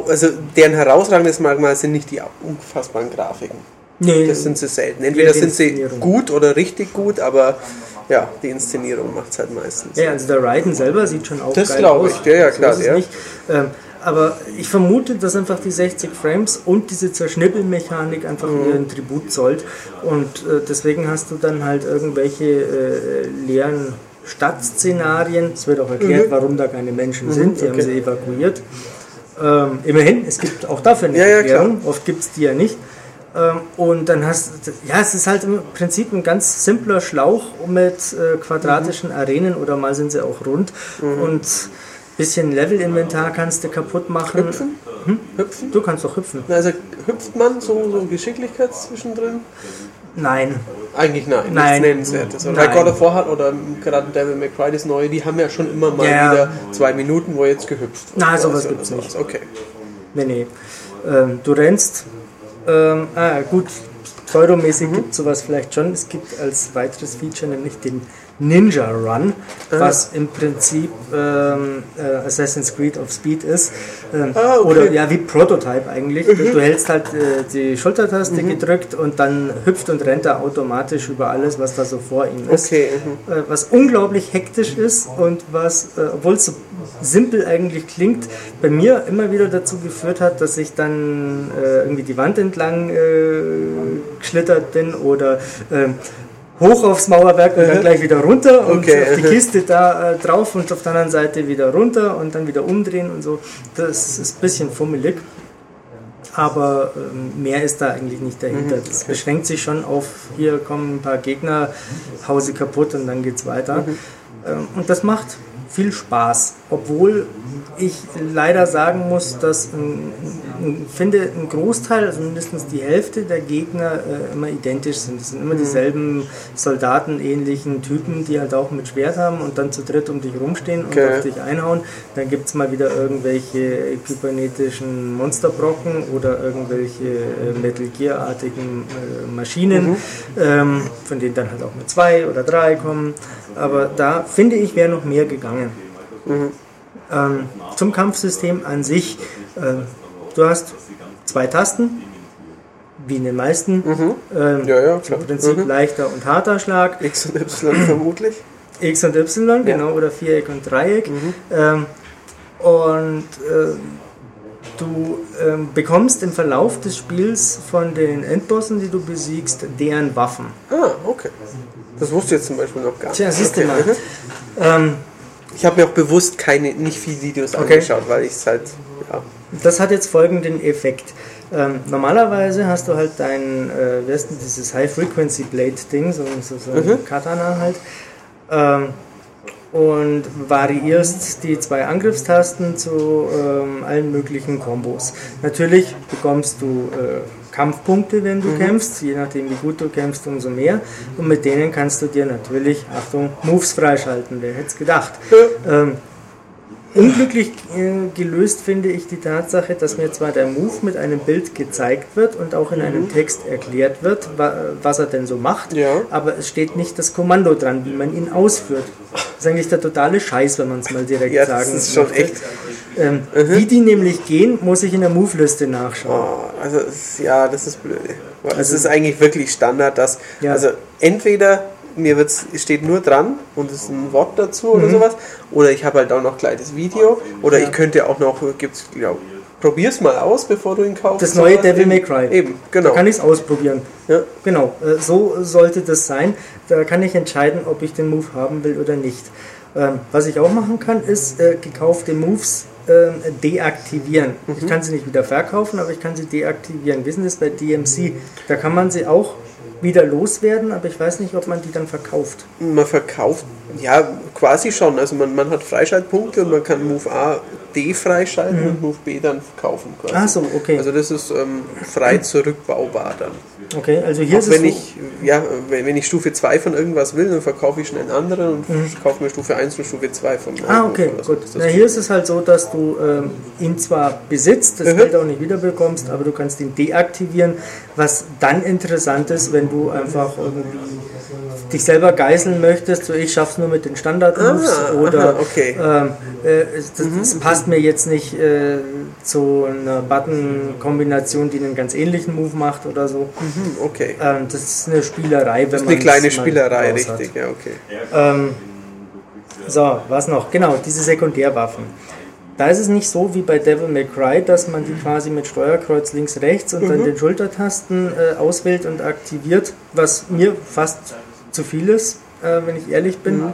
also deren herausragendes Merkmal sind nicht die unfassbaren Grafiken. Nee, das sind sie selten. Entweder sind sie gut oder richtig gut, aber ja, die Inszenierung macht es halt meistens. Ja, also der Raiden selber sieht schon auch das geil aus. Das glaube ich, ja, ja klar. So ja. Nicht. Ähm, aber ich vermute, dass einfach die 60 Frames und diese Zerschnippelmechanik einfach mhm. ihren Tribut zollt. Und äh, deswegen hast du dann halt irgendwelche äh, leeren Stadtszenarien. Es wird auch erklärt, mhm. warum da keine Menschen mhm, sind. Die okay. haben sie evakuiert. Ähm, immerhin, es gibt auch dafür eine ja, Erklärung. Ja, Oft gibt es die ja nicht. Ähm, und dann hast ja, es ist halt im Prinzip ein ganz simpler Schlauch mit äh, quadratischen mhm. Arenen oder mal sind sie auch rund. Mhm. Und bisschen Level-Inventar kannst du kaputt machen. Hüpfen? Hm? Hüpfen? Du kannst doch hüpfen. Also hüpft man so, so Geschicklichkeit zwischendrin? Nein. Eigentlich nein. Nein. nennenswertes. Und bei God of War hat oder gerade Devil May Cry das neue, die haben ja schon immer mal ja. wieder zwei Minuten, wo jetzt gehüpft wird. Nein, sowas gibt es nicht. Okay. Nee, nee. Ähm, du rennst. Ähm, ah, gut. Pseudomäßig mhm. gibt es sowas vielleicht schon. Es gibt als weiteres Feature nämlich den Ninja Run, ah. was im Prinzip ähm, äh, Assassin's Creed of Speed ist. Ähm, ah, okay. Oder ja, wie Prototype eigentlich. Mhm. Du hältst halt äh, die Schultertaste mhm. gedrückt und dann hüpft und rennt er automatisch über alles, was da so vor ihm ist. Okay. Mhm. Äh, was unglaublich hektisch ist und was, äh, obwohl es so simpel eigentlich klingt, bei mir immer wieder dazu geführt hat, dass ich dann äh, irgendwie die Wand entlang äh, geschlittert bin oder ähm, hoch aufs Mauerwerk und dann gleich wieder runter und okay. auf die Kiste da äh, drauf und auf der anderen Seite wieder runter und dann wieder umdrehen und so. Das ist ein bisschen fummelig. Aber ähm, mehr ist da eigentlich nicht dahinter. Mhm, das beschränkt sich schon auf, hier kommen ein paar Gegner, Hause kaputt und dann geht's weiter. Mhm. Ähm, und das macht viel Spaß, obwohl ich leider sagen muss, dass ich finde ein Großteil, also mindestens die Hälfte der Gegner äh, immer identisch sind. Es sind immer mhm. dieselben soldatenähnlichen Typen, die halt auch mit Schwert haben und dann zu dritt um dich rumstehen und okay. auf dich einhauen. Dann gibt es mal wieder irgendwelche kybernetischen Monsterbrocken oder irgendwelche äh, Metal Gear-artigen äh, Maschinen, mhm. ähm, von denen dann halt auch nur zwei oder drei kommen. Aber da finde ich, wäre noch mehr gegangen. Mhm. Ähm, zum Kampfsystem an sich. Äh, du hast zwei Tasten, wie in den meisten. Mhm. Ähm, ja, ja, klar. Im Prinzip mhm. leichter und harter Schlag. X und Y vermutlich. X und Y, genau, ja. oder Viereck und Dreieck. Mhm. Ähm, und äh, du ähm, bekommst im Verlauf des Spiels von den Endbossen, die du besiegst, deren Waffen. Ah, okay. Das wusste ich jetzt zum Beispiel noch gar nicht. Tja, siehst okay. du mal. Ähm, ich habe mir auch bewusst keine, nicht viele Videos okay. angeschaut, weil ich es halt, ja. Das hat jetzt folgenden Effekt. Ähm, normalerweise hast du halt dein, äh, wie heißt denn dieses High-Frequency-Blade-Ding, so, so, so mhm. ein Katana halt, ähm, und variierst die zwei Angriffstasten zu ähm, allen möglichen Kombos. Natürlich bekommst du äh, Kampfpunkte, wenn du mhm. kämpfst. Je nachdem, wie gut du kämpfst, umso mehr. Und mit denen kannst du dir natürlich, Achtung, Moves freischalten. Wer hätte es gedacht? Ähm, Unglücklich äh, gelöst finde ich die Tatsache, dass mir zwar der Move mit einem Bild gezeigt wird und auch in mhm. einem Text erklärt wird, wa was er denn so macht, ja. aber es steht nicht das Kommando dran, wie man ihn ausführt. Das ist eigentlich der totale Scheiß, wenn man es mal direkt ja, sagen das ist schon echt. Ähm, mhm. Wie die nämlich gehen, muss ich in der Move-Liste nachschauen. Oh, also ja, das ist blöd. Also, es ist eigentlich wirklich Standard, dass ja. also entweder mir wird's, steht nur dran und es ist ein Wort dazu oder mhm. sowas. Oder ich habe halt auch noch gleich das Video. Oder ja. ich könnte auch noch, gibt's, ja, probier's mal aus, bevor du ihn kaufst. Das neue Devil May Cry. Eben, genau. Da kann ich es ausprobieren. Ja. Genau, äh, so sollte das sein. Da kann ich entscheiden, ob ich den Move haben will oder nicht. Ähm, was ich auch machen kann, ist äh, gekaufte Moves ähm, deaktivieren. Mhm. Ich kann sie nicht wieder verkaufen, aber ich kann sie deaktivieren. Wissen Sie das bei DMC? Da kann man sie auch wieder loswerden, aber ich weiß nicht, ob man die dann verkauft. Man verkauft, ja, quasi schon. Also man, man hat Freischaltpunkte und man kann Move A D freischalten mhm. und Move B dann verkaufen. Quasi. Ach so, okay. Also das ist ähm, frei zurückbaubar dann. Okay, also hier Auch ist wenn es ich, ja, wenn ich Stufe 2 von irgendwas will, dann verkaufe ich schnell einen anderen und mhm. kaufe mir Stufe 1 und Stufe 2 von Ah, okay, gut. Na, hier ist es halt so, dass du ähm, ihn zwar besitzt, das mhm. Geld auch nicht wiederbekommst, aber du kannst ihn deaktivieren, was dann interessant ist, wenn du einfach irgendwie dich selber geißeln möchtest, so ich schaff's nur mit den Standard-Moves ah, oder aha, okay. ähm, äh, das, mhm. das, passt mir jetzt nicht äh, zu einer Button-Kombination, die einen ganz ähnlichen Move macht oder so. Mhm, okay. Ähm, das ist eine Spielerei, wenn Das ist eine kleine Spielerei, richtig, ja, okay. Ähm, so, was noch? Genau, diese Sekundärwaffen. Da ist es nicht so wie bei Devil May Cry, dass man die quasi mit Steuerkreuz links, rechts und mhm. dann den Schultertasten äh, auswählt und aktiviert, was mir fast zu viel ist, äh, wenn ich ehrlich bin. Mhm.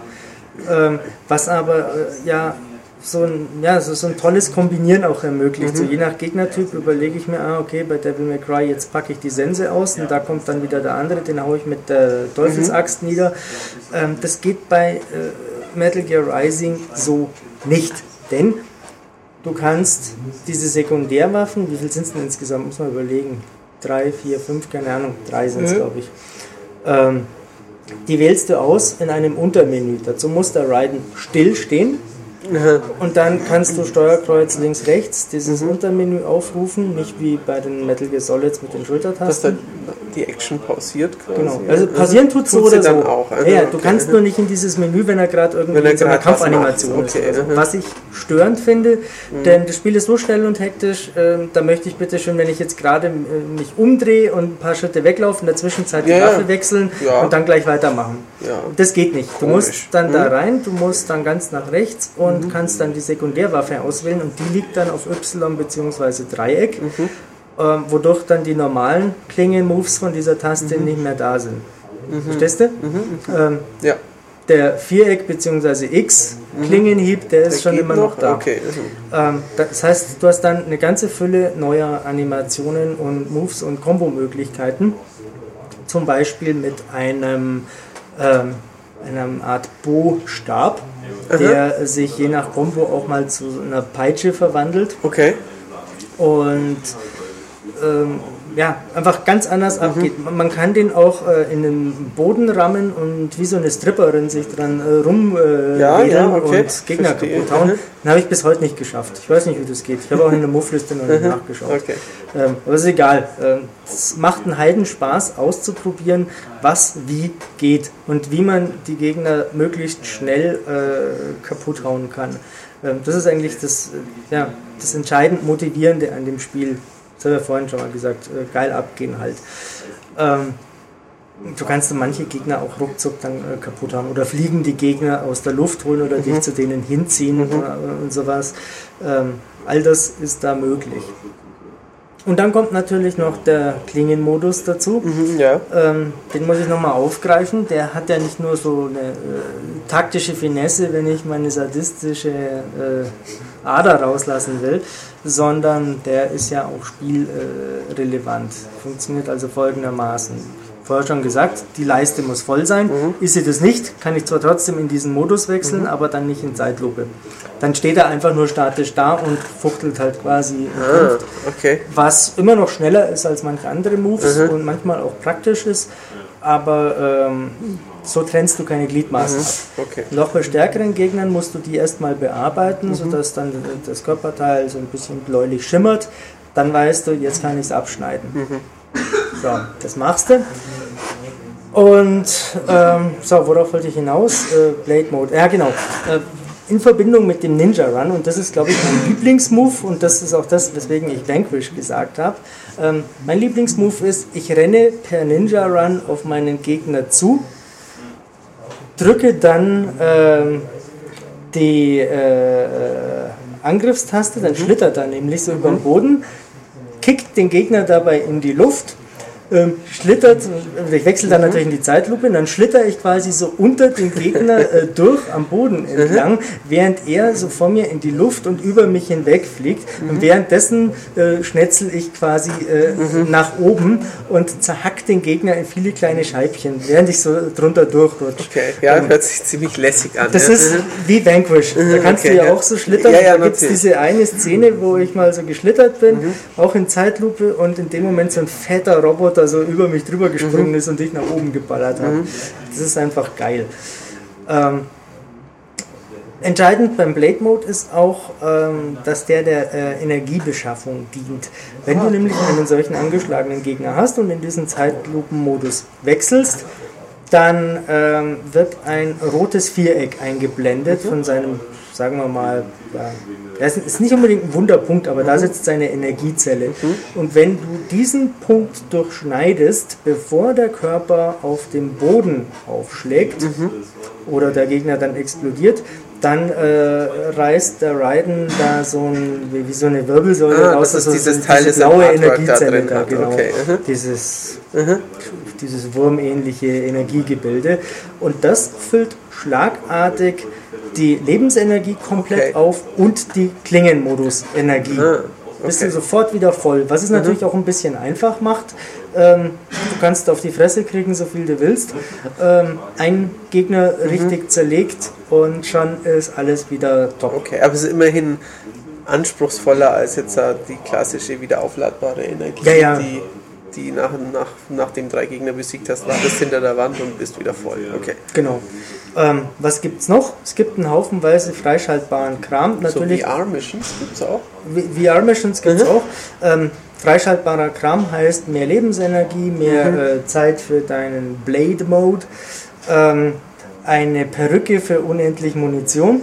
Ähm, was aber äh, ja so ein, ja, so, so ein tolles Kombinieren auch ermöglicht. Mhm. So je nach Gegnertyp überlege ich mir, ah, okay, bei Devil May Cry jetzt packe ich die Sense aus und da kommt dann wieder der andere, den haue ich mit der Teufelsaxt mhm. nieder. Ähm, das geht bei äh, Metal Gear Rising so nicht, denn du kannst diese Sekundärwaffen, wie viel sind es denn insgesamt, muss man überlegen, drei, vier, fünf, keine Ahnung, drei sind es, mhm. glaube ich. Ähm, die wählst du aus in einem Untermenü. Dazu muss der Raiden und dann kannst du Steuerkreuz links, rechts dieses mhm. Untermenü aufrufen, nicht wie bei den Metal Gear Solids mit den Schultertasten. Dass dann die Action pausiert quasi. Genau, also pausieren tut so oder so. Auch. Also, ja, okay. du kannst nur nicht in dieses Menü, wenn er gerade irgendwie in so einer Kampfanimation ist. Okay. Also, was ich störend finde, mhm. denn das Spiel ist so schnell und hektisch, äh, da möchte ich bitte schön, wenn ich jetzt gerade äh, mich umdrehe und ein paar Schritte weglaufe, in der Zwischenzeit die ja, Waffe wechseln ja. und dann gleich weitermachen. Ja. Das geht nicht. Du Komisch. musst dann mhm. da rein, du musst dann ganz nach rechts und und mhm. kannst dann die Sekundärwaffe auswählen und die liegt dann auf Y bzw. Dreieck, mhm. äh, wodurch dann die normalen Klingen-Moves von dieser Taste mhm. nicht mehr da sind. Mhm. Verstehst du? Mhm, mhm. Ähm, ja. Der Viereck bzw. X Klingenhieb, der ist der schon immer noch, noch da. Okay. Ähm, das heißt, du hast dann eine ganze Fülle neuer Animationen und Moves und Kombo-Möglichkeiten. Zum Beispiel mit einem ähm, einer Art Bo-Stab, der sich je nach Kombo auch mal zu einer Peitsche verwandelt. Okay. Und ähm, ja, einfach ganz anders mhm. abgeht. Man kann den auch äh, in den Boden rammen und wie so eine Stripperin sich dran äh, rum äh, ja, ja, okay. und Gegner kaputt hauen. Mhm. Den habe ich bis heute nicht geschafft. Ich weiß nicht, wie das geht. Ich habe auch in der Muffliste noch nicht mhm. nachgeschaut. Okay. Ähm, aber ist egal. Ähm, es macht einen Heidenspaß auszuprobieren, was wie geht und wie man die Gegner möglichst schnell äh, kaputt hauen kann. Ähm, das ist eigentlich das, äh, ja, das entscheidend Motivierende an dem Spiel. Das habe ich ja vorhin schon mal gesagt, äh, geil abgehen halt. Ähm, du kannst manche Gegner auch ruckzuck dann äh, kaputt haben oder fliegen die Gegner aus der Luft holen oder mhm. dich zu denen hinziehen mhm. äh, und sowas. Ähm, all das ist da möglich. Und dann kommt natürlich noch der Klingenmodus dazu. Mhm, ja. ähm, den muss ich nochmal aufgreifen. Der hat ja nicht nur so eine äh, taktische Finesse, wenn ich meine sadistische äh, Ader rauslassen will, sondern der ist ja auch spielrelevant. Funktioniert also folgendermaßen vorher schon gesagt, die Leiste muss voll sein. Mhm. Ist sie das nicht, kann ich zwar trotzdem in diesen Modus wechseln, mhm. aber dann nicht in Zeitlupe. Dann steht er einfach nur statisch da und fuchtelt halt quasi. Ah, okay. Was immer noch schneller ist als manche andere Moves mhm. und manchmal auch praktisch ist, aber ähm, so trennst du keine Gliedmaßen mhm. Okay. Noch bei stärkeren Gegnern musst du die erstmal bearbeiten, mhm. sodass dann das Körperteil so ein bisschen bläulich schimmert. Dann weißt du, jetzt kann ich es abschneiden. Mhm. So, das machst du. Und ähm, so, worauf wollte ich hinaus? Äh, Blade Mode. Ja, genau. Äh, in Verbindung mit dem Ninja Run, und das ist, glaube ich, mein Lieblingsmove, und das ist auch das, weswegen ich Vanquish gesagt habe. Ähm, mein Lieblingsmove ist, ich renne per Ninja Run auf meinen Gegner zu, drücke dann ähm, die äh, äh Angriffstaste, dann mhm. schlittert er nämlich so über den Boden, kickt den Gegner dabei in die Luft ähm, schlittert, ich wechsle dann natürlich in die Zeitlupe, und dann schlitter ich quasi so unter den Gegner äh, durch am Boden entlang, während er so vor mir in die Luft und über mich hinweg fliegt. Und währenddessen äh, schnetzel ich quasi äh, nach oben und zerhack den Gegner in viele kleine Scheibchen, während ich so drunter durchrutsche. Okay, ja, ähm, hört sich ziemlich lässig an. Das ja. ist wie Vanquish. Da kannst okay, du ja, ja, auch so schlittern. Ja, ja, da gibt es diese eine Szene, wo ich mal so geschlittert bin, mhm. auch in Zeitlupe und in dem Moment so ein fetter Roboter so über mich drüber gesprungen mhm. ist und ich nach oben geballert habe. Mhm. Das ist einfach geil. Ähm, Entscheidend beim Blade Mode ist auch, ähm, dass der der äh, Energiebeschaffung dient. Wenn du nämlich einen solchen angeschlagenen Gegner hast und in diesen Zeitlupenmodus wechselst, dann ähm, wird ein rotes Viereck eingeblendet von seinem, sagen wir mal, ja, das ist nicht unbedingt ein Wunderpunkt, aber da sitzt seine Energiezelle. Und wenn du diesen Punkt durchschneidest, bevor der Körper auf dem Boden aufschlägt oder der Gegner dann explodiert, dann äh, reißt der Raiden da so ein, wie, wie so eine Wirbelsäule ah, raus. Das ist dieses diese Teil diese blaue Energiezelle da, da genau. Okay. Mhm. Dieses, mhm. dieses wurmähnliche Energiegebilde. Und das füllt schlagartig die Lebensenergie komplett okay. auf und die Klingenmodus-Energie. Ah, okay. Bist du sofort wieder voll. Was es mhm. natürlich auch ein bisschen einfach macht, ähm, du kannst auf die Fresse kriegen, so viel du willst. Ähm, ein Gegner mhm. richtig zerlegt und schon ist alles wieder top. Okay, aber es ist immerhin anspruchsvoller als jetzt die klassische wiederaufladbare Energie, ja, ja. die die nach, nach, nachdem drei Gegner besiegt hast, wartest hinter der Wand und bist wieder voll. Okay. Genau. Ähm, was gibt es noch? Es gibt einen Haufenweise freischaltbaren Kram. Natürlich, so VR-Missions gibt es auch. VR-Missions gibt es mhm. auch. Ähm, freischaltbarer Kram heißt mehr Lebensenergie, mehr mhm. äh, Zeit für deinen Blade-Mode, ähm, eine Perücke für unendlich Munition.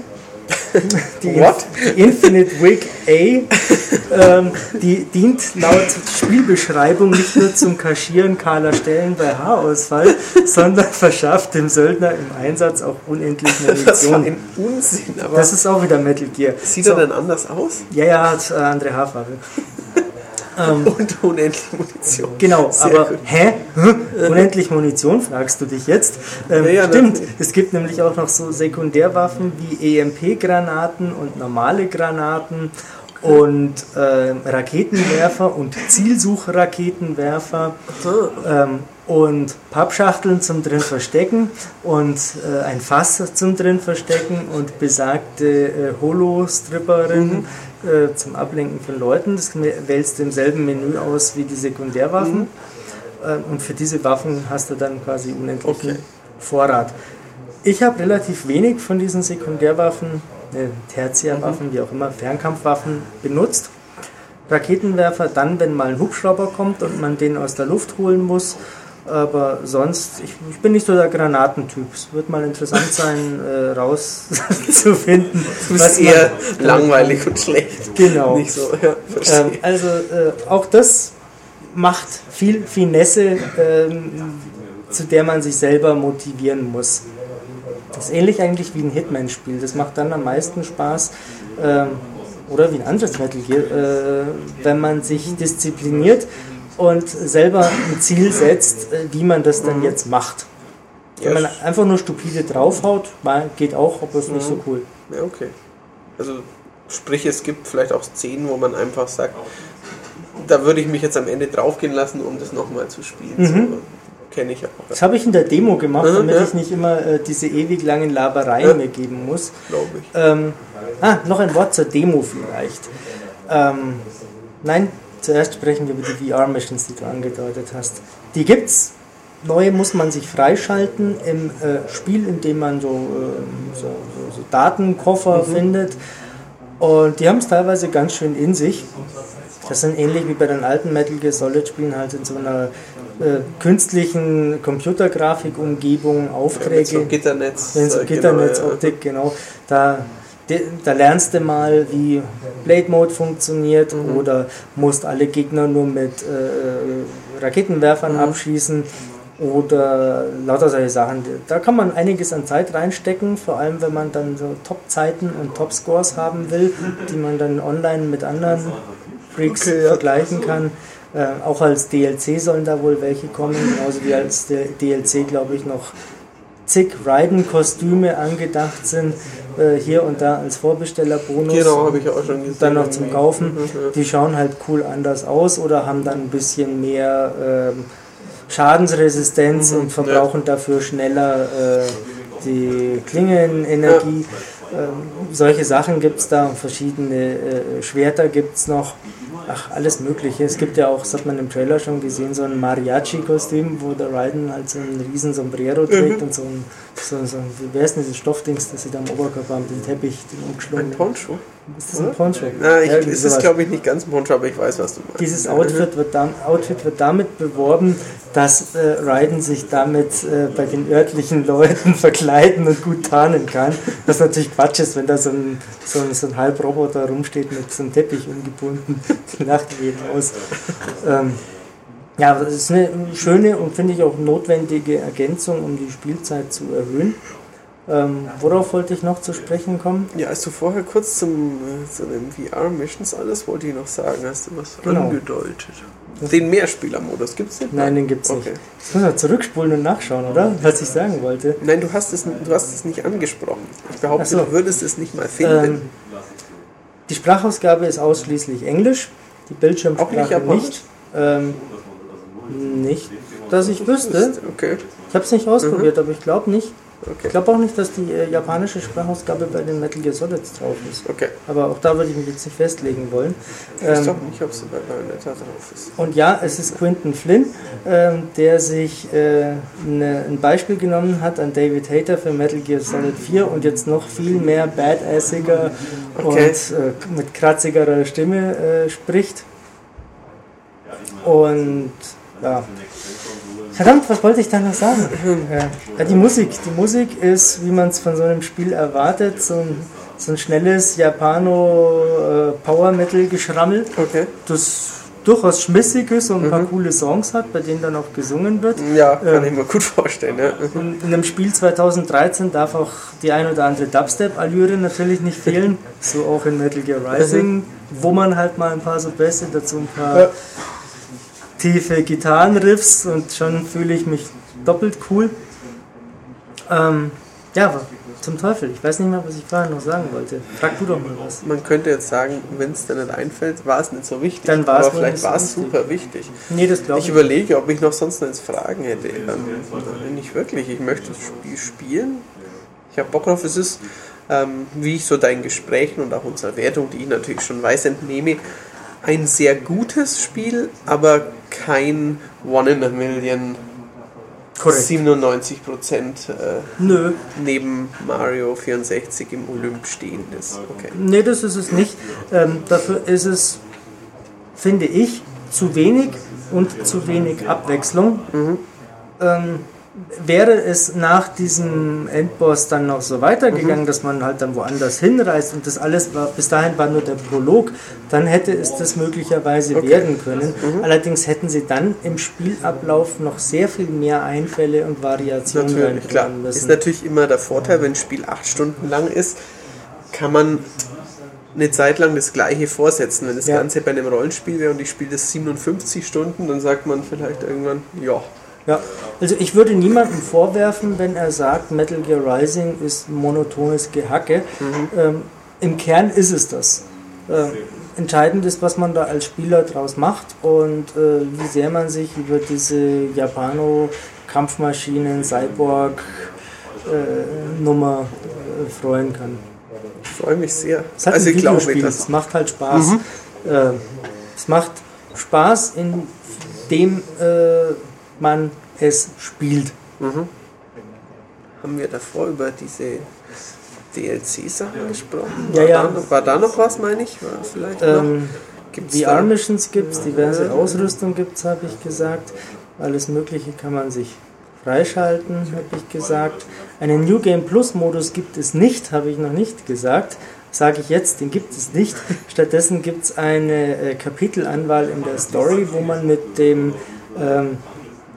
Die, What? Infinite Wig A, ähm, die dient laut Spielbeschreibung nicht nur zum Kaschieren kahler Stellen bei Haarausfall, sondern verschafft dem Söldner im Einsatz auch unendlich Munition. Das ist ein Unsinn, aber. Das ist auch wieder Metal Gear. Sieht so. er denn anders aus? Ja, ja, hat äh, andere Haarfarbe. Ähm, und unendlich Munition. Genau, Sehr aber gut. hä? Unendlich Munition, fragst du dich jetzt. Ähm, ja, ja, stimmt, natürlich. es gibt nämlich auch noch so Sekundärwaffen wie EMP-Granaten und normale Granaten und äh, Raketenwerfer und Zielsuchraketenwerfer ähm, und Pappschachteln zum drin verstecken und äh, ein Fass zum drin verstecken und besagte äh, Holo-Stripperin mhm. Äh, zum Ablenken von Leuten. Das wählst du im selben Menü aus wie die Sekundärwaffen. Mhm. Äh, und für diese Waffen hast du dann quasi unendlichen okay. Vorrat. Ich habe relativ wenig von diesen Sekundärwaffen äh, Tertiärwaffen, mhm. wie auch immer, Fernkampfwaffen benutzt. Raketenwerfer dann, wenn mal ein Hubschrauber kommt und man den aus der Luft holen muss. Aber sonst, ich, ich bin nicht so der Granatentyp. Es wird mal interessant sein, äh, rauszufinden. was eher langweilig und schlecht. Genau. Nicht so, ja, ähm, also äh, auch das macht viel Finesse, ähm, zu der man sich selber motivieren muss. Das ist ähnlich eigentlich wie ein Hitman-Spiel. Das macht dann am meisten Spaß. Ähm, oder wie ein anderes Metal Gear, äh, wenn man sich diszipliniert und selber ein Ziel setzt, äh, wie man das dann jetzt macht. Wenn man einfach nur stupide draufhaut, geht auch, aber ist nicht so cool. Ja, okay. Also sprich, es gibt vielleicht auch Szenen, wo man einfach sagt, da würde ich mich jetzt am Ende draufgehen lassen, um das nochmal zu spielen. Mhm. So, kenne ich auch. Das habe ich in der Demo gemacht, mhm, damit ja. ich nicht immer äh, diese ewig langen Labereien ja. mehr geben muss. Glaube ich. Ähm, ah, noch ein Wort zur Demo vielleicht. Ähm, nein, zuerst sprechen wir über die VR-Missions, die du angedeutet hast. Die gibt's. Neue muss man sich freischalten im äh, Spiel, in dem man so, äh, so, so, Datenkoffer mhm. findet. Und die haben es teilweise ganz schön in sich. Das sind ähnlich wie bei den alten Metal Gear Solid Spielen halt in so einer äh, künstlichen Computergrafikumgebung Aufträge. Ja, so Gitternetz. In so Gitternetzoptik, genau, ja. genau. Da, da lernst du mal, wie Blade Mode funktioniert mhm. oder musst alle Gegner nur mit äh, Raketenwerfern mhm. abschießen oder lauter solche Sachen. Da kann man einiges an Zeit reinstecken, vor allem wenn man dann so Top-Zeiten und Top-Scores haben will, die man dann online mit anderen Freaks okay, ja. vergleichen kann. Äh, auch als DLC sollen da wohl welche kommen, genauso wie als DLC, glaube ich, noch zig Raiden-Kostüme angedacht sind, äh, hier und da als Vorbestellerbonus. Genau, habe ich auch schon gesehen. Dann noch zum Kaufen. Mhm. Die schauen halt cool anders aus oder haben dann ein bisschen mehr äh, Schadensresistenz mhm, und verbrauchen ja. dafür schneller äh, die Klingenenergie. Ja. Ähm, solche Sachen gibt es da, verschiedene äh, Schwerter gibt es noch. Ach, alles Mögliche. Es gibt ja auch, das hat man im Trailer schon gesehen, so ein Mariachi-Kostüm, wo der Raiden halt so ein riesen Sombrero trägt mhm. und so ein, so, so, wie heißt denn dieses Stoffdings, das sie da am Oberkörper haben, den Teppich, den umgeschlungen. Ein Poncho? Ist das ein Poncho? Na, ich, ja, es ist, glaube ich, nicht ganz ein Poncho, aber ich weiß, was du meinst. Dieses Outfit wird, da, Outfit wird damit beworben, dass äh, Raiden sich damit äh, bei den örtlichen Leuten verkleiden und gut tarnen kann. Was natürlich Quatsch ist, wenn da so ein, so ein, so ein Halbroboter rumsteht mit so einem Teppich umgebunden. Die lacht jeden aus. Ähm, ja, das ist eine schöne und finde ich auch notwendige Ergänzung, um die Spielzeit zu erhöhen. Ähm, worauf wollte ich noch zu sprechen kommen? Ja, als du vorher kurz zum, äh, zu den VR-Missions alles wollte ich noch sagen, hast du was genau. angedeutet. Den Mehrspieler-Modus gibt es nicht? Nein, den gibt es okay. nicht. Das muss man zurückspulen und nachschauen, oder? Was ich sagen wollte. Nein, du hast es, du hast es nicht angesprochen. Ich behaupte, so. du würdest es nicht mal finden. Ähm, die Sprachausgabe ist ausschließlich Englisch, die Bildschirmsprache nicht. Nicht. Ähm, nicht, dass ich wüsste. Okay. Ich habe es nicht ausprobiert, mhm. aber ich glaube nicht. Okay. Ich glaube auch nicht, dass die äh, japanische Sprachausgabe bei den Metal Gear Solids drauf ist. Okay. Aber auch da würde ich mich jetzt nicht festlegen wollen. Ich weiß ähm, nicht, ob sie bei Bayonetta drauf ist. Und ja, es ist Quentin Flynn, ähm, der sich äh, ne, ein Beispiel genommen hat an David Hayter für Metal Gear Solid 4 und jetzt noch viel mehr badassiger okay. und äh, mit kratzigerer Stimme äh, spricht. Und ja. Verdammt, was wollte ich da noch sagen? Ja, die Musik. Die Musik ist, wie man es von so einem Spiel erwartet, so ein, so ein schnelles Japano-Power-Metal-Geschrammel. Okay. Das durchaus schmissig ist und ein paar mhm. coole Songs hat, bei denen dann auch gesungen wird. Ja, kann ähm, ich mir gut vorstellen. Ja. In, in einem Spiel 2013 darf auch die ein oder andere Dubstep-Allüre natürlich nicht fehlen, so auch in Metal Gear Rising, mhm. wo man halt mal ein paar so Bässe, dazu ein paar ja tiefe Gitarrenriffs und schon fühle ich mich doppelt cool. Ähm, ja, zum Teufel. Ich weiß nicht mehr, was ich vorher noch sagen wollte. Frag du doch mal was. Man könnte jetzt sagen, wenn es dir nicht einfällt, war es nicht so wichtig. Dann war es Aber vielleicht war es super wichtig. Nee, das glaube ich. Ich überlege, ob ich noch sonst noch Fragen hätte. Ähm, nicht wirklich. Ich möchte das Spiel spielen. Ich habe Bock drauf. Es ist, ähm, wie ich so deinen Gesprächen und auch unserer Wertung, die ich natürlich schon weiß, entnehme, ein sehr gutes Spiel, aber kein One in a Million. Korrekt. 97 Prozent äh, neben Mario 64 im Olymp stehendes. Okay. Nee, das ist es nicht. Ähm, dafür ist es, finde ich, zu wenig und zu wenig Abwechslung. Mhm. Ähm, wäre es nach diesem Endboss dann noch so weitergegangen, mhm. dass man halt dann woanders hinreist und das alles war, bis dahin war nur der Prolog, dann hätte es das möglicherweise okay. werden können. Mhm. Allerdings hätten sie dann im Spielablauf noch sehr viel mehr Einfälle und Variationen natürlich, klar. müssen. Ist natürlich immer der Vorteil, wenn ein Spiel acht Stunden lang ist, kann man eine Zeit lang das gleiche vorsetzen. Wenn das ja. Ganze bei einem Rollenspiel wäre und ich spiele das 57 Stunden, dann sagt man vielleicht irgendwann, ja, ja, also ich würde niemandem vorwerfen, wenn er sagt, Metal Gear Rising ist monotones Gehacke. Mhm. Ähm, Im Kern ist es das. Ähm, entscheidend ist, was man da als Spieler draus macht und äh, wie sehr man sich über diese Japano-Kampfmaschinen, Cyborg-Nummer äh, freuen kann. Ich freue mich sehr. Es also ich glaube, es macht halt Spaß. Mhm. Äh, es macht Spaß, in dem äh, man es spielt. Mhm. Haben wir davor über diese DLC-Sachen gesprochen? Ja, war, ja. Da noch, war da noch was, meine ich? War vielleicht ähm, VR-Missions gibt es, diverse Ausrüstung gibt es, habe ich gesagt. Alles Mögliche kann man sich freischalten, habe ich gesagt. Einen New Game Plus Modus gibt es nicht, habe ich noch nicht gesagt. Sage ich jetzt, den gibt es nicht. Stattdessen gibt es eine äh, Kapitelanwahl in der Story, wo man mit dem ähm,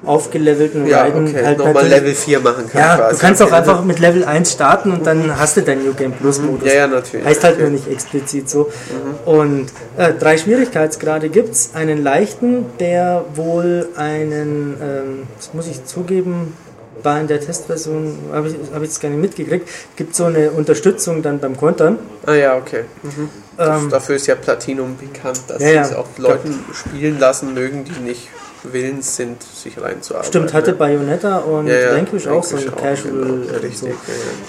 aufgelevelten ja, Raiden okay. halt nochmal Level 4 machen kann. Ja, quasi. du kannst auch einfach mit Level 1 starten und dann hast du deinen New Game Plus Modus. Ja, ja, natürlich. Heißt halt nur nicht explizit so. Mhm. Und äh, drei Schwierigkeitsgrade gibt es. Einen leichten, der wohl einen, ähm, das muss ich zugeben, war in der Testversion, habe ich es hab gar nicht mitgekriegt, gibt so eine Unterstützung dann beim Kontern. Ah ja, okay. Mhm. Ähm, dafür ist ja Platinum bekannt, dass ja, sie es auch Leuten spielen lassen mögen, die nicht willens sind, sich reinzuarbeiten. Stimmt, hatte Bayonetta und ja, ja, Vanquish auch so ein Casual. Genau, richtig, so.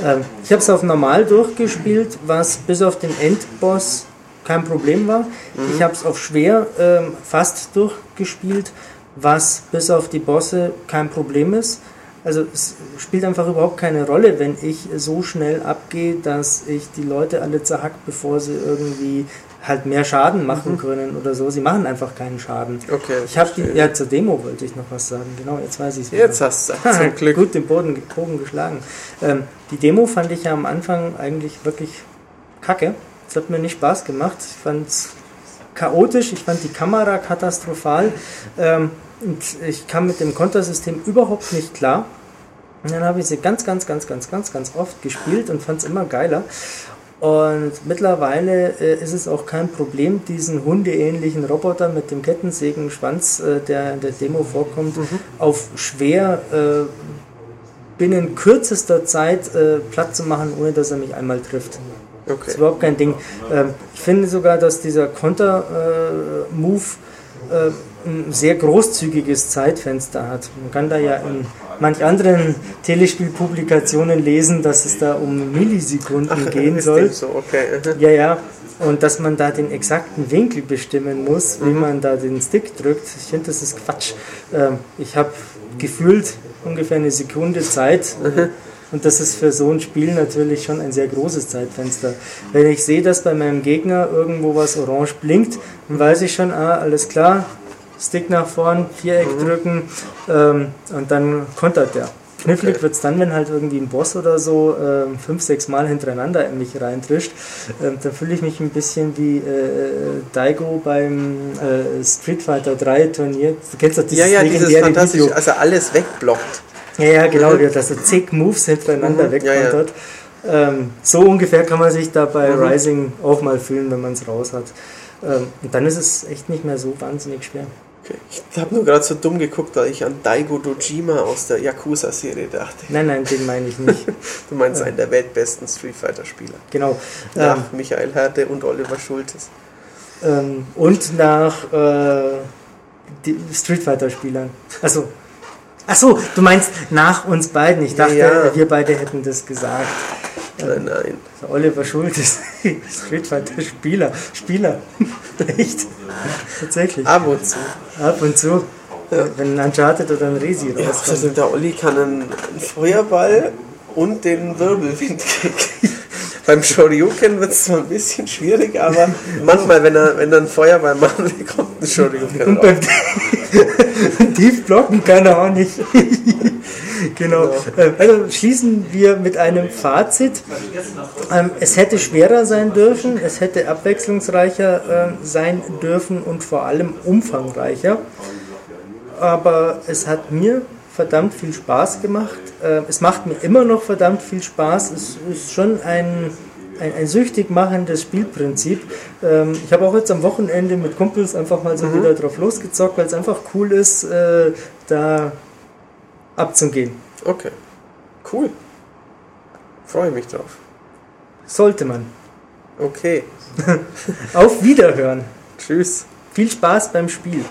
ja, ähm, ich habe es auf normal durchgespielt, was bis auf den Endboss kein Problem war. Mhm. Ich habe es auf schwer ähm, fast durchgespielt, was bis auf die Bosse kein Problem ist. Also es spielt einfach überhaupt keine Rolle, wenn ich so schnell abgehe, dass ich die Leute alle zerhack, bevor sie irgendwie halt mehr Schaden machen mhm. können oder so. Sie machen einfach keinen Schaden. Okay. Ich habe die, ja, zur Demo wollte ich noch was sagen. Genau, jetzt weiß ich es. Jetzt hast du zum Glück. Gut den Boden, Bogen geschlagen. Ähm, die Demo fand ich ja am Anfang eigentlich wirklich kacke. Es hat mir nicht Spaß gemacht. Ich fand es chaotisch, ich fand die Kamera katastrophal. Ähm, und ich kam mit dem Kontersystem überhaupt nicht klar. Und dann habe ich sie ganz, ganz, ganz, ganz, ganz, ganz oft gespielt und fand es immer geiler. Und mittlerweile äh, ist es auch kein Problem, diesen hundeähnlichen Roboter mit dem Kettensägenschwanz, äh, der in der Demo vorkommt, mhm. auf schwer äh, binnen kürzester Zeit äh, platt zu machen, ohne dass er mich einmal trifft. Okay. Das ist überhaupt kein Ding. Ähm, ich finde sogar, dass dieser Konter-Move äh, ein sehr großzügiges Zeitfenster hat. Man kann da ja in manch anderen Telespielpublikationen lesen, dass es da um Millisekunden Ach, gehen soll. So, okay. Ja, ja. Und dass man da den exakten Winkel bestimmen muss, wie mhm. man da den Stick drückt. Ich finde, das ist Quatsch. Ähm, ich habe gefühlt ungefähr eine Sekunde Zeit. Mhm. Und das ist für so ein Spiel natürlich schon ein sehr großes Zeitfenster. Wenn ich sehe, dass bei meinem Gegner irgendwo was orange blinkt, dann weiß ich schon, ah, alles klar, Stick nach vorn, Viereck mhm. drücken ähm, und dann kontert der. Knifflig okay. wird es dann, wenn halt irgendwie ein Boss oder so äh, fünf, sechs Mal hintereinander in mich reintrischt. Ähm, dann fühle ich mich ein bisschen wie äh, äh Daigo beim äh, Street Fighter 3 Turnier. Du kennst doch dieses ja, ja, dieses fantastisch, Video. Also alles wegblockt. Ja, ja, genau, mhm. dass er zig Moves hintereinander mhm. wegkontert. Ja, ja. ähm, so ungefähr kann man sich da bei mhm. Rising auch mal fühlen, wenn man es raus hat. Ähm, und dann ist es echt nicht mehr so wahnsinnig schwer. Ich habe nur gerade so dumm geguckt, weil ich an Daigo Dojima aus der Yakuza-Serie dachte. Nein, nein, den meine ich nicht. du meinst einen der weltbesten Street Fighter-Spieler. Genau. Nach ähm, Michael Herde und Oliver Schultes. Ähm, und nach äh, Street Fighter-Spielern. Also. Achso, du meinst nach uns beiden. Ich dachte, ja, ja. wir beide hätten das gesagt. Nein, nein. Oliver Schultes, Street Fighter Spieler. Spieler. Echt? Tatsächlich. Ab und zu. Ab und zu. Ja. Wenn ein Uncharted oder ein Resi rauskommt. Ja, also der Olli kann einen Feuerball und den Wirbelwind kriegen. Beim Shoryuken wird es zwar ein bisschen schwierig, aber manchmal, wenn er, wenn er einen Feuerball machen will, kommt ein Shoryuken Und beim Tiefblocken kann er auch nicht. genau. genau. Also schließen wir mit einem Fazit. Ähm, es hätte schwerer sein dürfen, es hätte abwechslungsreicher ähm, sein dürfen und vor allem umfangreicher. Aber es hat mir verdammt viel Spaß gemacht. Es macht mir immer noch verdammt viel Spaß. Es ist schon ein, ein, ein süchtig machendes Spielprinzip. Ähm, ich habe auch jetzt am Wochenende mit Kumpels einfach mal so mhm. wieder drauf losgezockt, weil es einfach cool ist, äh, da abzugehen. Okay, cool. Freue mich drauf. Sollte man. Okay. Auf Wiederhören. Tschüss. Viel Spaß beim Spiel.